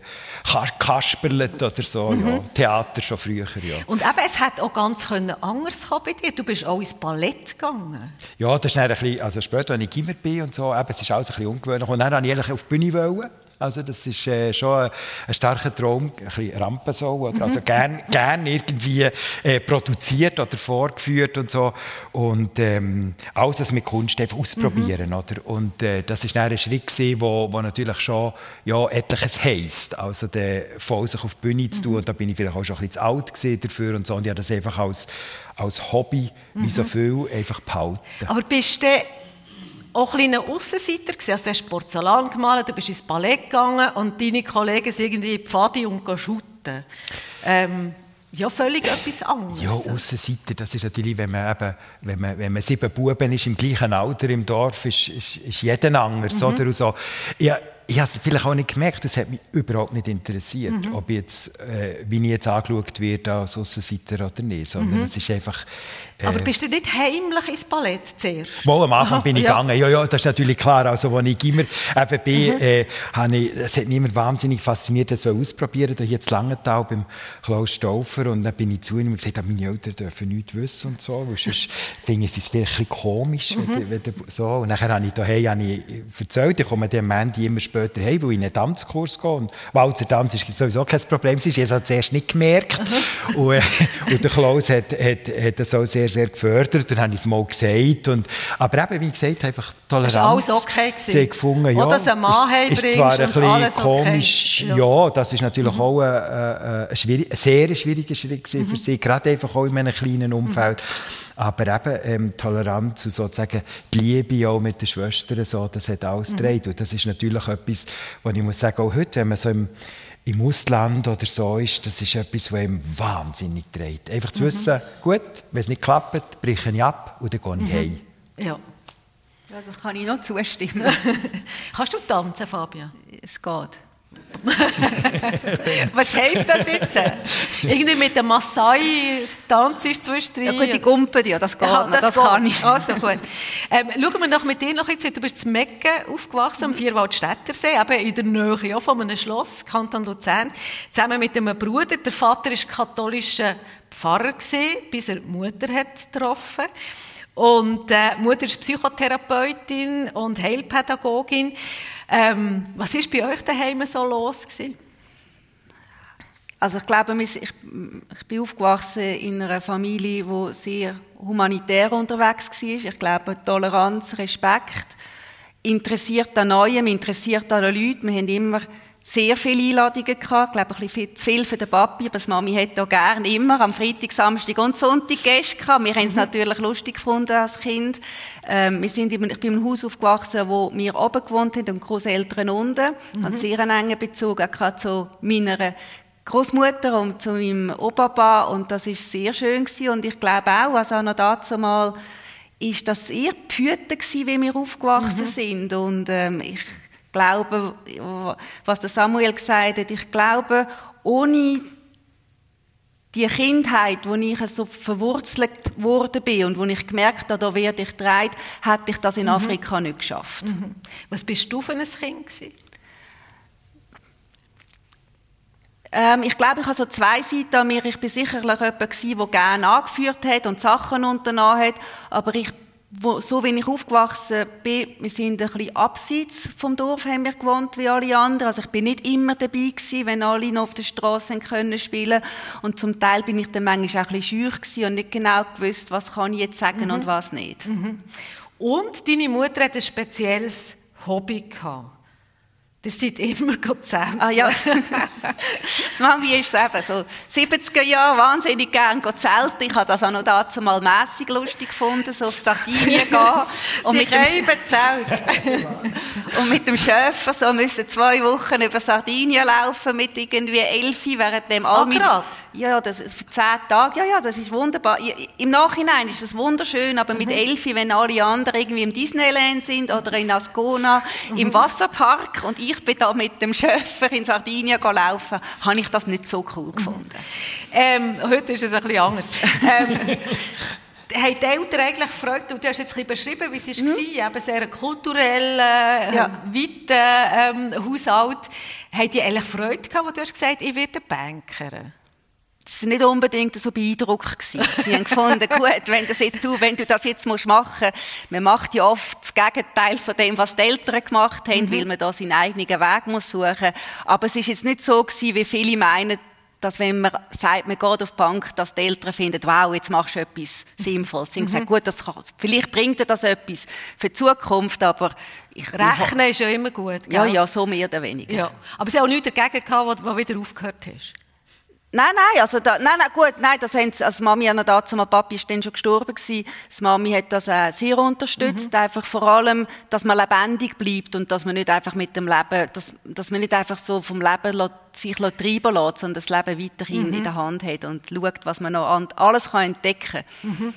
kasperlet oder so. Mhm. Ja. Theater schon früher, ja. Und eben, es hat auch ganz anders bei dir. Du bist auch ins Ballett gegangen. Ja, das ist ein bisschen, also später, als ich Gimmer bin und so, eben, es ist alles ein bisschen ungewöhnlich. Und dann wollte ich auf die Bühne. Wollen. Also das ist äh, schon ein, ein, starker Traum, ein bisschen Rampensau, oder? Mhm. also gern, gern irgendwie äh, produziert oder vorgeführt und so und ähm, alles das mit Kunst einfach ausprobieren, mhm. oder? Und äh, das ist ein Schritt gewesen, wo, wo natürlich schon ja, etliches heisst, also der voll sich auf die Bühne zu tun, mhm. und da bin ich vielleicht auch schon ein bisschen zu alt dafür und so und ich habe das einfach als, als Hobby, wie so mhm. viel, einfach behalten. Aber bist du auch ein Aussenseiter gewesen. Also du hast Porzellan gemalt, du bist ins Ballett gegangen und deine Kollegen sind irgendwie Pfadi und shooten. Ähm, ja, völlig etwas anderes. Ja, Aussenseiter, das ist natürlich, wenn man, eben, wenn man, wenn man sieben Buben ist im gleichen Alter im Dorf, ist, ist, ist jeder anders. Mhm. Oder? so. Ja, ich habe es vielleicht auch nicht gemerkt, das hat mich überhaupt nicht interessiert, mhm. ob jetzt, äh, wie ich jetzt angeschaut werde als Aussenseiter oder nicht, sondern mhm. es ist einfach... Äh, Aber bist du nicht heimlich ins Ballett zuerst? Mal am Anfang bin ich ja. gegangen, ja, ja, das ist natürlich klar, also als ich immer eben bin, mhm. äh, habe ich, es hat mich immer wahnsinnig fasziniert, das ausprobieren, hier in Langenthal beim Klaus Stauffer und dann bin ich zu ihm und gesagt, meine Eltern dürfen nichts wissen und so, weil sonst finden sie es vielleicht komisch, mhm. wenn, wenn, so. und dann habe ich daheim habe ich erzählt, ich komme am Ende immer später später heim, weil ich in einen Tanzkurs gehe. Und Walzer Tanz ist sowieso kein Problem. Sie haben es zuerst nicht gemerkt. und, äh, und, der Klaus hat, hat, hat das auch sehr, sehr gefördert. Dann habe ich es mal gesagt. Und, aber eben, wie gesagt, einfach Toleranz. War alles okay Sie gefunden, ja. Oder dass ein Mann ist, ist zwar ein bisschen komisch, okay. ja. ja. das ist natürlich mhm. auch ein, ein, ein, ein sehr schwieriger Schritt mhm. für sie, gerade einfach auch in einem kleinen Umfeld. Mhm. Aber eben ähm, Toleranz und sozusagen die Liebe auch mit den Schwestern, so, das hat alles mhm. gedreht. Und das ist natürlich etwas, was ich muss sagen, auch heute, wenn man so im, im Ausland oder so ist, das ist etwas, was ihm wahnsinnig dreht. Einfach zu mhm. wissen, gut, wenn es nicht klappt, breche ich ab und dann gehe ich mhm. heim. Ja. ja. Das kann ich noch zustimmen. Kannst du tanzen, Fabian? Es geht. Was heisst das jetzt? Irgendwie mit dem Maasai tanzt ist zwischendrin. Ja gut, die Gumpen, ja, das geht ja, das, das kann ich. Also gut. Ähm, schauen wir noch mit dir noch jetzt. Du bist in Mecken aufgewachsen, am Vierwaldstättersee, eben in der Nähe ja, von einem Schloss, Kanton Luzern, zusammen mit einem Bruder. Der Vater war katholischer Pfarrer, gewesen, bis er die Mutter hat getroffen und äh, Mutter ist Psychotherapeutin und Heilpädagogin. Ähm, was ist bei euch daheim so los gewesen? Also ich glaube, ich, bin aufgewachsen in einer Familie, die sehr humanitär unterwegs war. Ich glaube, Toleranz, Respekt, interessiert an Neuem, interessiert an den Leuten. Wir haben immer sehr viele Einladungen gehabt. Ich glaube, ein bisschen zu viel für den Papi, aber das Mami hätte auch gerne immer am Freitag, Samstag und Sonntag Gäste gehabt. Wir haben es mhm. natürlich lustig gefunden als Kind. Ähm, wir sind in, ich bin in einem Haus aufgewachsen, wo wir oben gewohnt haben und Großeltern unten. Mhm. Einen sehr engen Bezug auch zu meiner Großmutter und zu meinem Opa und das ist sehr schön gewesen. und ich glaube auch, also auch noch dazu mal, ist das eher behütet gewesen, wie wir aufgewachsen mhm. sind und ähm, ich glaube, was der Samuel gesagt hat, ich glaube, ohne die Kindheit, wo ich so verwurzelt worden bin und wo ich gemerkt habe, da werde ich dreit, hätte ich das in mhm. Afrika nicht geschafft. Mhm. Was bist du für ein Kind gewesen? Ähm, ich glaube, ich habe so zwei Seiten an mir. Ich bin sicherlich jemand gewesen, der gerne angeführt hat und Sachen unternommen hat, aber ich wo, so wie ich aufgewachsen bin, wir sind ein bisschen abseits vom Dorf, haben wir gewohnt wie alle anderen. Also ich bin nicht immer dabei gewesen, wenn alle noch auf der Straße können spielen. Und zum Teil bin ich dann manchmal auch ein bisschen schüch gewesen und nicht genau gewusst, was kann ich jetzt sagen mhm. und was nicht. Mhm. Und deine Mutter hat ein spezielles Hobby gehabt. Ihr seid immer zusammen. Ah ja. das Mami ist eben so 70er Jahre wahnsinnig gern zelten. Ich habe das auch noch dazu mal mässig lustig gefunden, so auf Sardinien gehen. Und mit dem Zelt. und mit dem Schäfer so müssen zwei Wochen über Sardinien laufen mit irgendwie Elfi, während dem all ah, Ja, das für zehn Tage. Ja, ja, das ist wunderbar. Im Nachhinein ist das wunderschön, aber mit mhm. Elfi, wenn alle anderen irgendwie im Disneyland sind oder in Ascona mhm. im Wasserpark und ich ich bin da mit dem Schöffer in Sardinien laufen, habe ich das nicht so cool gefunden. Ähm, heute ist es ein bisschen anders. ähm, haben die Eltern eigentlich Freude, du hast jetzt ein bisschen beschrieben, wie es mhm. war, eben sehr kulturell, äh, ja. weiten ähm, Haushalt. Haben die eigentlich Freude gehabt, wo du hast gesagt, ich werde Banker? Das nicht unbedingt so beeindruckt gewesen. Sie haben gefunden, gut, wenn, das jetzt du, wenn du das jetzt musst machen musst, man macht ja oft das Gegenteil von dem, was die Eltern gemacht haben, mhm. weil man da seinen eigenen Weg muss suchen. Aber es ist jetzt nicht so gewesen, wie viele meinen, dass wenn man sagt, man geht auf die Bank, dass die Eltern finden, wow, jetzt machst du etwas Sinnvolles. Sie haben mhm. gesagt, gut, das kann, vielleicht bringt dir das etwas für die Zukunft, aber ich rechne ist ja immer gut. Gell? Ja, ja, so mehr oder weniger. Ja. Aber sie haben auch nichts dagegen gehabt, wo du wieder aufgehört hast. Nein, nein, also da, nein, nein, gut, nein, das haben sie, also Mami hat noch dazu, mein Papi ist dann schon gestorben gewesen. Das Mami hat das äh, sehr unterstützt, mhm. einfach vor allem, dass man lebendig bleibt und dass man nicht einfach mit dem Leben, dass, dass man nicht einfach so vom Leben lässt, sich treiben lässt, sondern das Leben weiterhin mhm. in der Hand hat und schaut, was man noch alles kann entdecken kann. Mhm.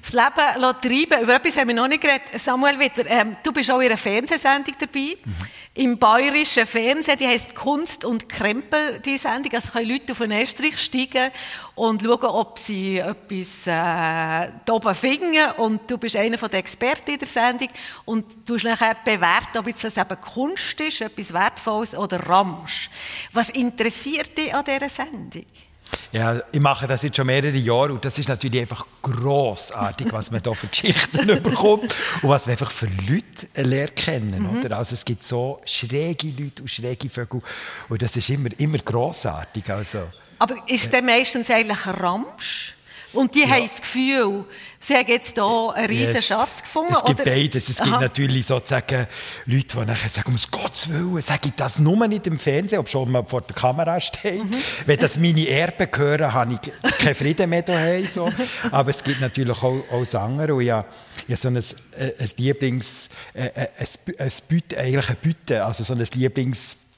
Das Leben lässt treiben, über etwas haben wir noch nicht geredet. Samuel Wittwer, ähm, du bist auch in einer Fernsehsendung dabei, mhm. im bayerischen Fernsehen, die heisst Kunst und Krempel, die Sendung, also können Leute auf den Estrich steigen und schauen, ob sie etwas äh, da oben finden und du bist einer der Experten in der Sendung und du nachher bewerten, ob das eben Kunst ist, etwas Wertvolles oder Ramsch. Was interessiert dich an dieser Sendung? Ja, ich mache das jetzt schon mehrere Jahre und das ist natürlich einfach großartig, was man da für Geschichten bekommt und was wir einfach für Leute lernen kennen. Mhm. Oder? Also es gibt so schräge Leute und schräge Vögel und das ist immer, immer großartig. Also, Aber ist der meistens eigentlich ein Ramsch? Und die ja. haben das Gefühl, sie haben jetzt hier einen riesen yes. Schatz gefunden? Es gibt oder? beides. Es Aha. gibt natürlich sozusagen Leute, die nachher sagen, um Gottes Willen, sage ich das nur nicht im Fernsehen, ob schon mal vor der Kamera steht. Mhm. Wenn das meine Erben hören, habe ich keinen Frieden mehr daheim. So. Aber es gibt natürlich auch, auch Sänger. Und ja, ja so ein, ein Lieblings... Ein, ein, ein, Büte, eigentlich ein Büte, also so ein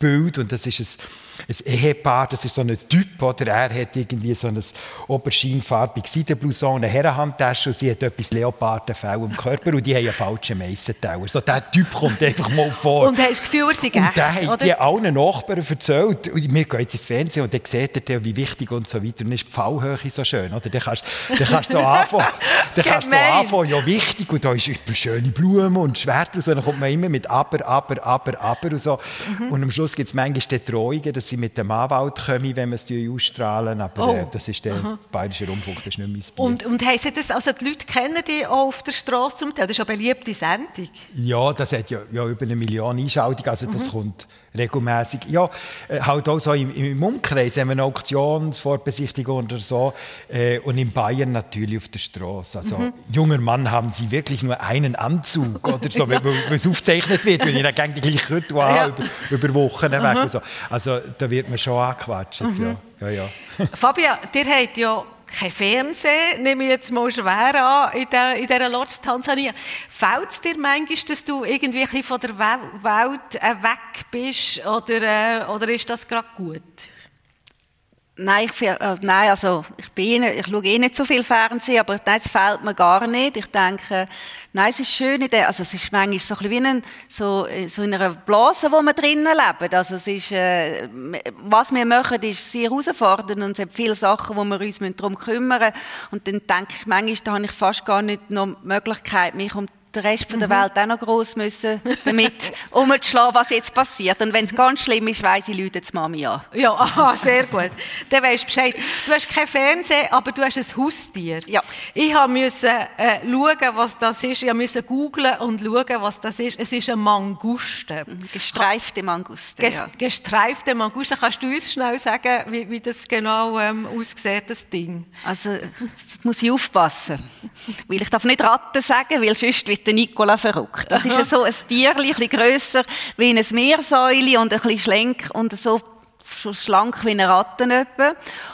Lieblingsbild. Und das ist ein ein Ehepaar, das ist so ein Typ, oder? Er hat irgendwie so ein oberscheinfarbiges Seidenblouson, eine Herrenhandtasche und sie hat etwas Leopardenfell im Körper und die haben einen falschen Meissentauer. So der Typ kommt einfach mal vor. Und hat das Gefühl, er sei echt, Und der hat die allen Nachbarn erzählt. Und wir gehen jetzt ins Fernsehen und dann sieht er, wie wichtig und so weiter. Und dann ist die Fallhöhe so schön, oder? Dann kannst, dann kannst du so anfangen, dann kannst du so anfangen, ja wichtig, und da ist schöne Blumen und Schwerter und so. Dann kommt man immer mit aber, aber, aber, aber und so. Mhm. Und am Schluss gibt es manchmal die Drohungen, dass sie mit dem Anwalt kommen, wenn wir es ausstrahlen. Aber oh. äh, das ist der Aha. bayerische Rundfunk, das ist nicht mein Bier. Und, und heisst das, also die Leute kennen die auch auf der Straße zum Teil? Das ist eine beliebte Sendung. Ja, das hat ja, ja über eine Million Einschaltungen, also das mhm. kommt regelmäßig. Ja, äh, halt auch so im, im Umkreis, wenn wir eine Auktionsvorbesichtigung oder so. Äh, und in Bayern natürlich auf der Straße. Also, mhm. junger Mann, haben Sie wirklich nur einen Anzug oder so, ja. wenn es aufgezeichnet wird, wenn ich dann die gleiche Ritual ja. über, über Wochen mhm. weg. Also, also, da wird man schon angequatscht. Mhm. Ja. Ja, ja. Fabian, dir habt ja kein Fernsehen, nehme ich jetzt mal schwer an, in, der, in dieser Lodge Tansania. Fällt es dir manchmal, dass du irgendwie ein von der Welt äh, weg bist oder, äh, oder ist das gerade gut? Nein, ich, äh, nein, also ich, bin, ich schaue eh nicht so viel Fernsehen, aber nein, es fehlt mir gar nicht. Ich denke, nein, es ist schön, in der, also es ist manchmal so ein wie ein, so, äh, so in einer Blase, wo wir drinnen leben. Also es ist, äh, was wir machen, ist sehr herausfordernd und es gibt viele Sachen, wo wir uns darum kümmern müssen. Und dann denke ich manchmal, da habe ich fast gar nicht noch die Möglichkeit, mich um der Rest mhm. der Welt auch noch gross müssen, damit umzuschlagen, was jetzt passiert. Und wenn es ganz schlimm ist, weiss ich, Leute jetzt Mami an. Ja, aha, sehr gut. Dann weisst du Bescheid. Du hast kein Fernsehen, aber du hast ein Haustier. Ja. Ich musste äh, schauen, was das ist. Ich musste googlen und schauen, was das ist. Es ist ein Manguste. Mhm, gestreifte Manguste, Ges ja. Gestreifte Manguste. Kannst du uns schnell sagen, wie, wie das genau ähm, aussieht, das Ding? Also, das muss ich aufpassen. Weil ich darf nicht Ratten sagen, weil sonst wird der Nicola verrückt. Das ist so ein Tier, ein bisschen grösser wie ein Meersäule und ein bisschen schlank und so schlank wie eine Ratte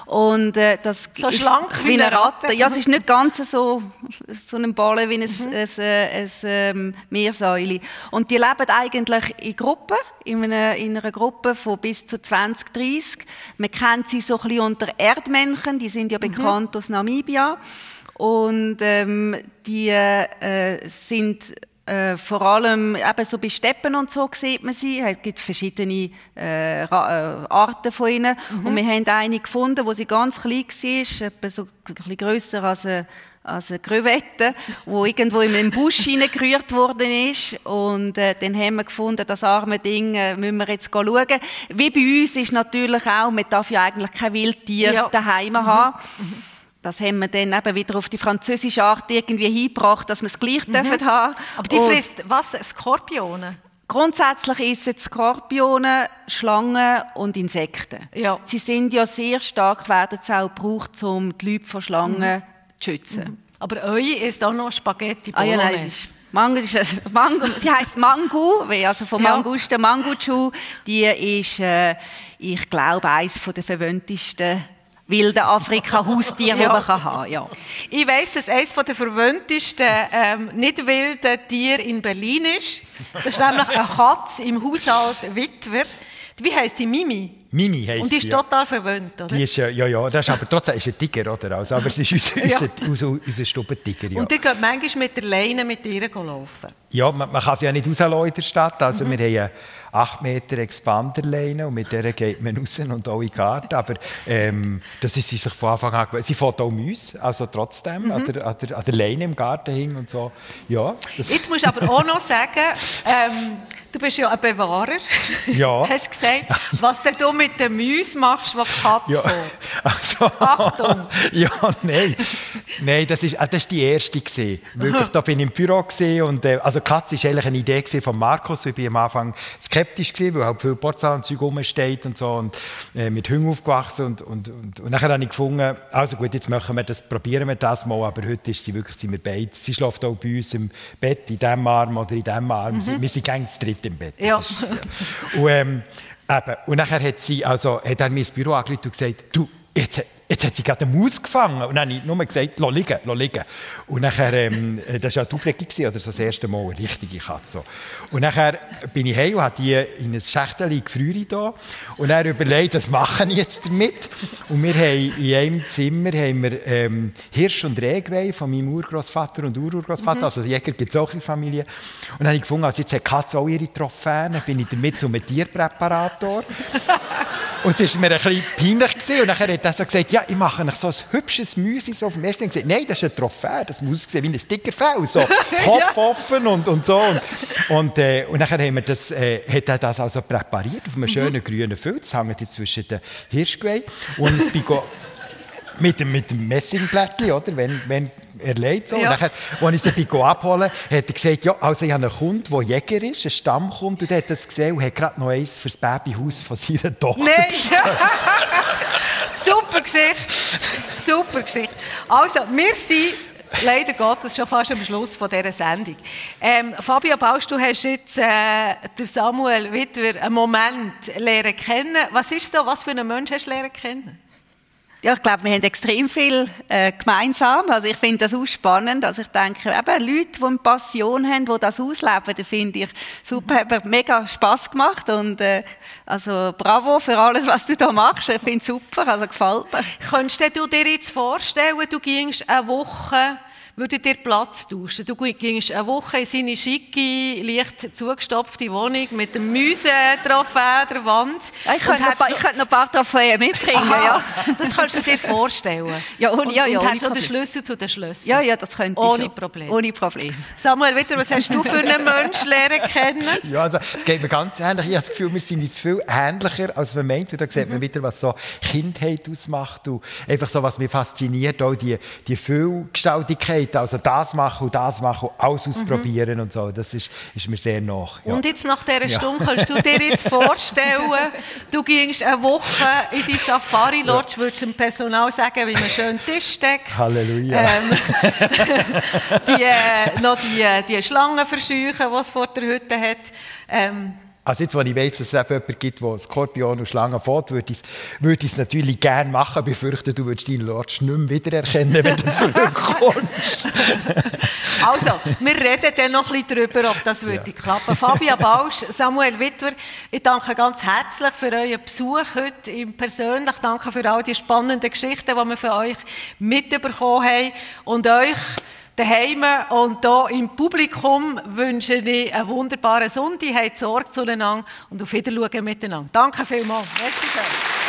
Und, äh, das so schlank wie, wie eine Ratte. Ja, es ist nicht ganz so, so ein Ballen wie ein, mhm. ein, ein, ein, ähm, Meersäule. Und die leben eigentlich in Gruppen, in einer, in einer Gruppe von bis zu 20, 30. Man kennt sie so ein bisschen unter Erdmännchen, die sind ja mhm. bekannt aus Namibia. Und ähm, die äh, sind äh, vor allem eben so bei Steppen und so sieht man sie. Es gibt verschiedene äh, äh, Arten von ihnen. Mhm. Und wir haben eine gefunden, wo sie ganz klein war, etwa so ein bisschen grösser als eine, als eine Krevette, wo irgendwo in einem Busch hineingerührt worden ist. Und äh, dann haben wir gefunden, das arme Ding äh, müssen wir jetzt schauen. Wie bei uns ist natürlich auch, man darf ja eigentlich kein Wildtier ja. daheim mhm. haben. Mhm. Das haben wir dann eben wieder auf die französische Art irgendwie hingebracht, dass wir es gleich mhm. dürfen haben. Aber die frisst was? Skorpione? Grundsätzlich essen Skorpione, Schlangen und Insekten. Ja. Sie sind ja sehr stark, werden sie auch gebraucht, um die Leute vor Schlangen mhm. zu schützen. Mhm. Aber eure ist auch noch Spaghetti Bolognese. Ah, ja, nein, ist Mango, Mango, die heißt Mango, also von Mangusten, Manguchu. Die ist, äh, ich glaube, eines der verwöhntesten wilden Afrika-Haustiere, ja. die man haben kann. Ja. Ich weiss, dass eines der verwöhntesten ähm, nicht wilden Tiere in Berlin ist. Das ist nämlich eine Katze im Haushalt Witwer. Wie heisst die? Mimi? Mimi heisst Und die ist ja. total verwöhnt, oder? Die ist, ja, ja, das ist aber trotzdem ist ein Tiger, oder? Also, aber es ist unser, ja. unser, unser Stubbentiger, ja. Und die geht manchmal mit der Leine mit ihr laufen? Ja, man, man kann sie ja nicht rauslassen in der Stadt. Also mhm. wir haben 8 Meter Expanderleine und mit der geht man raus und auch in den Garten. Aber ähm, das ist sie sich von Anfang an. Sie fährt auch Mäuse, also trotzdem mhm. an, der, an, der, an der Leine im Garten hin und so. Ja, Jetzt musst du aber auch noch sagen, ähm, Du bist ja ein Bewahrer. Ja. Hast gesagt, was denn du mit den Mäusen machst, die Katze ja. Also, Achtung. ja, nein. Nein, das ist, ah, das ist die erste gewesen. Wirklich, da bin ich im Büro gesehen und äh, also Katze war eigentlich eine Idee von Markus. Ich war am Anfang skeptisch gewesen, weil halt viel Porzellanzeug rumsteht und so und äh, mit Hunger aufgewachsen und und und, und dann habe ich gefunden, also gut, jetzt machen wir das, probieren wir das mal, aber heute ist sie wirklich, sind wir beide. Sie schläft auch bei uns im Bett in diesem Arm oder in diesem Arm. Mhm. Wir sind gängig zu dritt im Bett. Ja. Ist, ja. Und, ähm, eben, und nachher hat sie, also, hat er mir ins Büro angerufen und gesagt, du, jetzt, jetzt hat sie gerade eine Maus gefangen. Und dann habe ich nur gesagt, lass liegen, lass liegen. Und nachher, ähm, äh, das war ja die Aufregung, oder so das erste Mal, eine richtige Katze. Und nachher bin ich heim und habe die in ein Schächtel gefriert da. Und dann überlegt, was mache ich jetzt damit? Und wir haben in einem Zimmer haben wir, ähm, Hirsch und Rehgeweih von meinem Urgroßvater und Ururgroßvater, mhm. also Jäger gibt es auch in der Familie. Und dann habe ich gefunden, also jetzt hat die Katze auch ihre Trophäen, bin ich damit zum Tierpräparator. Und es war mir ein bisschen peinlich. Gewesen. Und dann hat er so gesagt, ja, ich mache so ein hübsches Müsli so auf dem ersten gesagt, nein, das ist ein Trophäe, das muss aussehen wie ein Stickerfell, so Kopf offen und, und so. Und, und, äh, und dann haben wir das, äh, hat er das also präpariert auf einem mhm. schönen grünen Feld. Das hängt jetzt zwischen den Hirschgeweih. Und es bin mit dem, mit dem Messingblättchen, oder? Wenn, wenn er leid so. Ja. Und dann, als ich sie abholen hat er gesagt, ja, also ich habe einen Kunden, der Jäger ist, ein Stammkunde, und der hat das gesehen und hat gerade noch eins für das Babyhaus von seiner Tochter Nein! Super Geschichte! Super Geschichte. Also, wir sind leider Gottes schon fast am Schluss von dieser Sendung. Ähm, Fabio Baust, du hast jetzt äh, den Samuel wieder einen Moment lernen kennen. Was ist so, was für einen Mensch hast du lernen kennen? Ja, ich glaube, wir haben extrem viel äh, gemeinsam. Also ich finde das auch spannend. Also ich denke, eben Leute, die eine Passion haben, die das ausleben, das finde ich super. Hat mir mega Spass gemacht und äh, also bravo für alles, was du da machst. Ich finde es super, also gefällt mir. Könntest du dir jetzt vorstellen, du gingst eine Woche würde dir Platz tauschen. Du gingst eine Woche in seine schicke, leicht zugestopfte Wohnung mit einem Mäuse-Trophäe der Wand. Ja, ich, könnte noch, ich könnte noch ein paar Trophäen mitbringen, ja. Das kannst du dir vorstellen. Ja, ohne, ja, ja, und, und hast du den Schlüssel zu den Schlüsseln. Ja, ja, das könnte ohne ich Problem. Ohne Problem. Samuel, wieder, was hast du für einen Menschen lernen kennen? Ja, also, es geht mir ganz ähnlich. Ich habe das Gefühl, wir sind jetzt viel ähnlicher, als man meint. Und da sieht man wieder, was so Kindheit ausmacht und einfach so, was mich fasziniert, auch die, die Vielgestaltigkeit. Also das machen und das machen alles ausprobieren mhm. und so. Das ist, ist mir sehr nach. Ja. Und jetzt nach dieser Stunde ja. kannst du dir jetzt vorstellen, du gingst eine Woche in die Safari Lodge, ja. würdest dem Personal sagen, wie man schön Tisch deckt. Halleluja. Ähm, die, äh, noch die, die Schlangen verscheuchen, die es vor der Hütte hat. Ähm, also jetzt, wo ich weiss, dass es jemanden gibt, der Skorpion und Schlangen fährt, würde ich es würde natürlich gerne machen. Ich befürchte, du würdest deinen Lodge nicht mehr wiedererkennen, wenn du zurückkommst. also, wir reden dann noch ein bisschen darüber, ob das würde ja. klappen. Fabian Bausch, Samuel Wittwer, ich danke ganz herzlich für euren Besuch heute. Ich persönlich danke für all die spannenden Geschichten, die wir von euch mitbekommen haben. Und euch daheim und hier im Publikum wünsche ich einen wunderbaren Sonntag. Habt Sorge zueinander und auf Wiedersehen miteinander. Danke vielmals. Merci schön.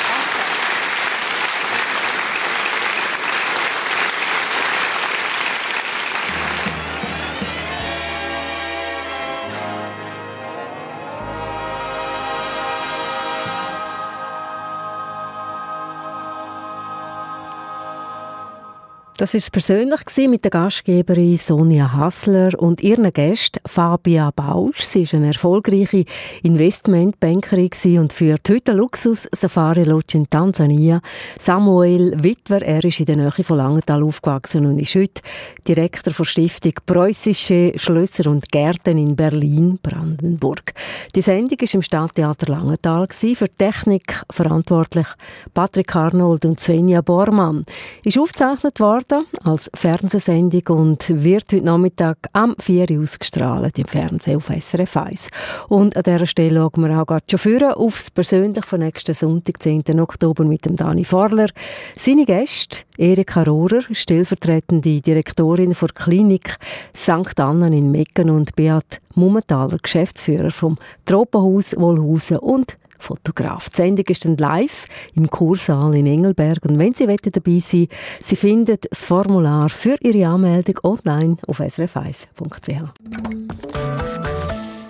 Das ist persönlich mit der Gastgeberin Sonja Hassler und ihren Gästen Fabia Bausch. Sie ist eine erfolgreiche Investmentbankerin und führt heute Luxus Safari Lodge in Tansania. Samuel Witwer, er ist in der Nähe von Langenthal aufgewachsen und ist heute Direktor der Stiftung Preußische Schlösser und Gärten in Berlin-Brandenburg. Die Sendung ist im Stadttheater Langenthal für Technik verantwortlich Patrick Arnold und Svenja Bormann. Ist aufgezeichnet worden worden als Fernsehsendung und wird heute Nachmittag am 4 Uhr ausgestrahlt im Fernsehen auf SRF 1. Und an dieser Stelle schauen wir auch gerade schon führen aufs Persönlich von nächsten Sonntag, 10. Oktober mit dem Dani Forler. Seine Gäste, Erika Rohrer, stellvertretende Direktorin der Klinik St. Anna in Mecken und Beat Mummenthaler, Geschäftsführer vom Tropenhaus Wohlhausen und Fotograf. Die Sendung ist dann live im Kursaal in Engelberg und wenn Sie dabei sein Sie finden das Formular für Ihre Anmeldung online auf srf1.ch.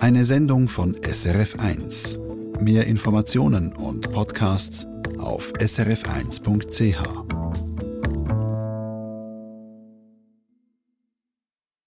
Eine Sendung von SRF1. Mehr Informationen und Podcasts auf srf1.ch.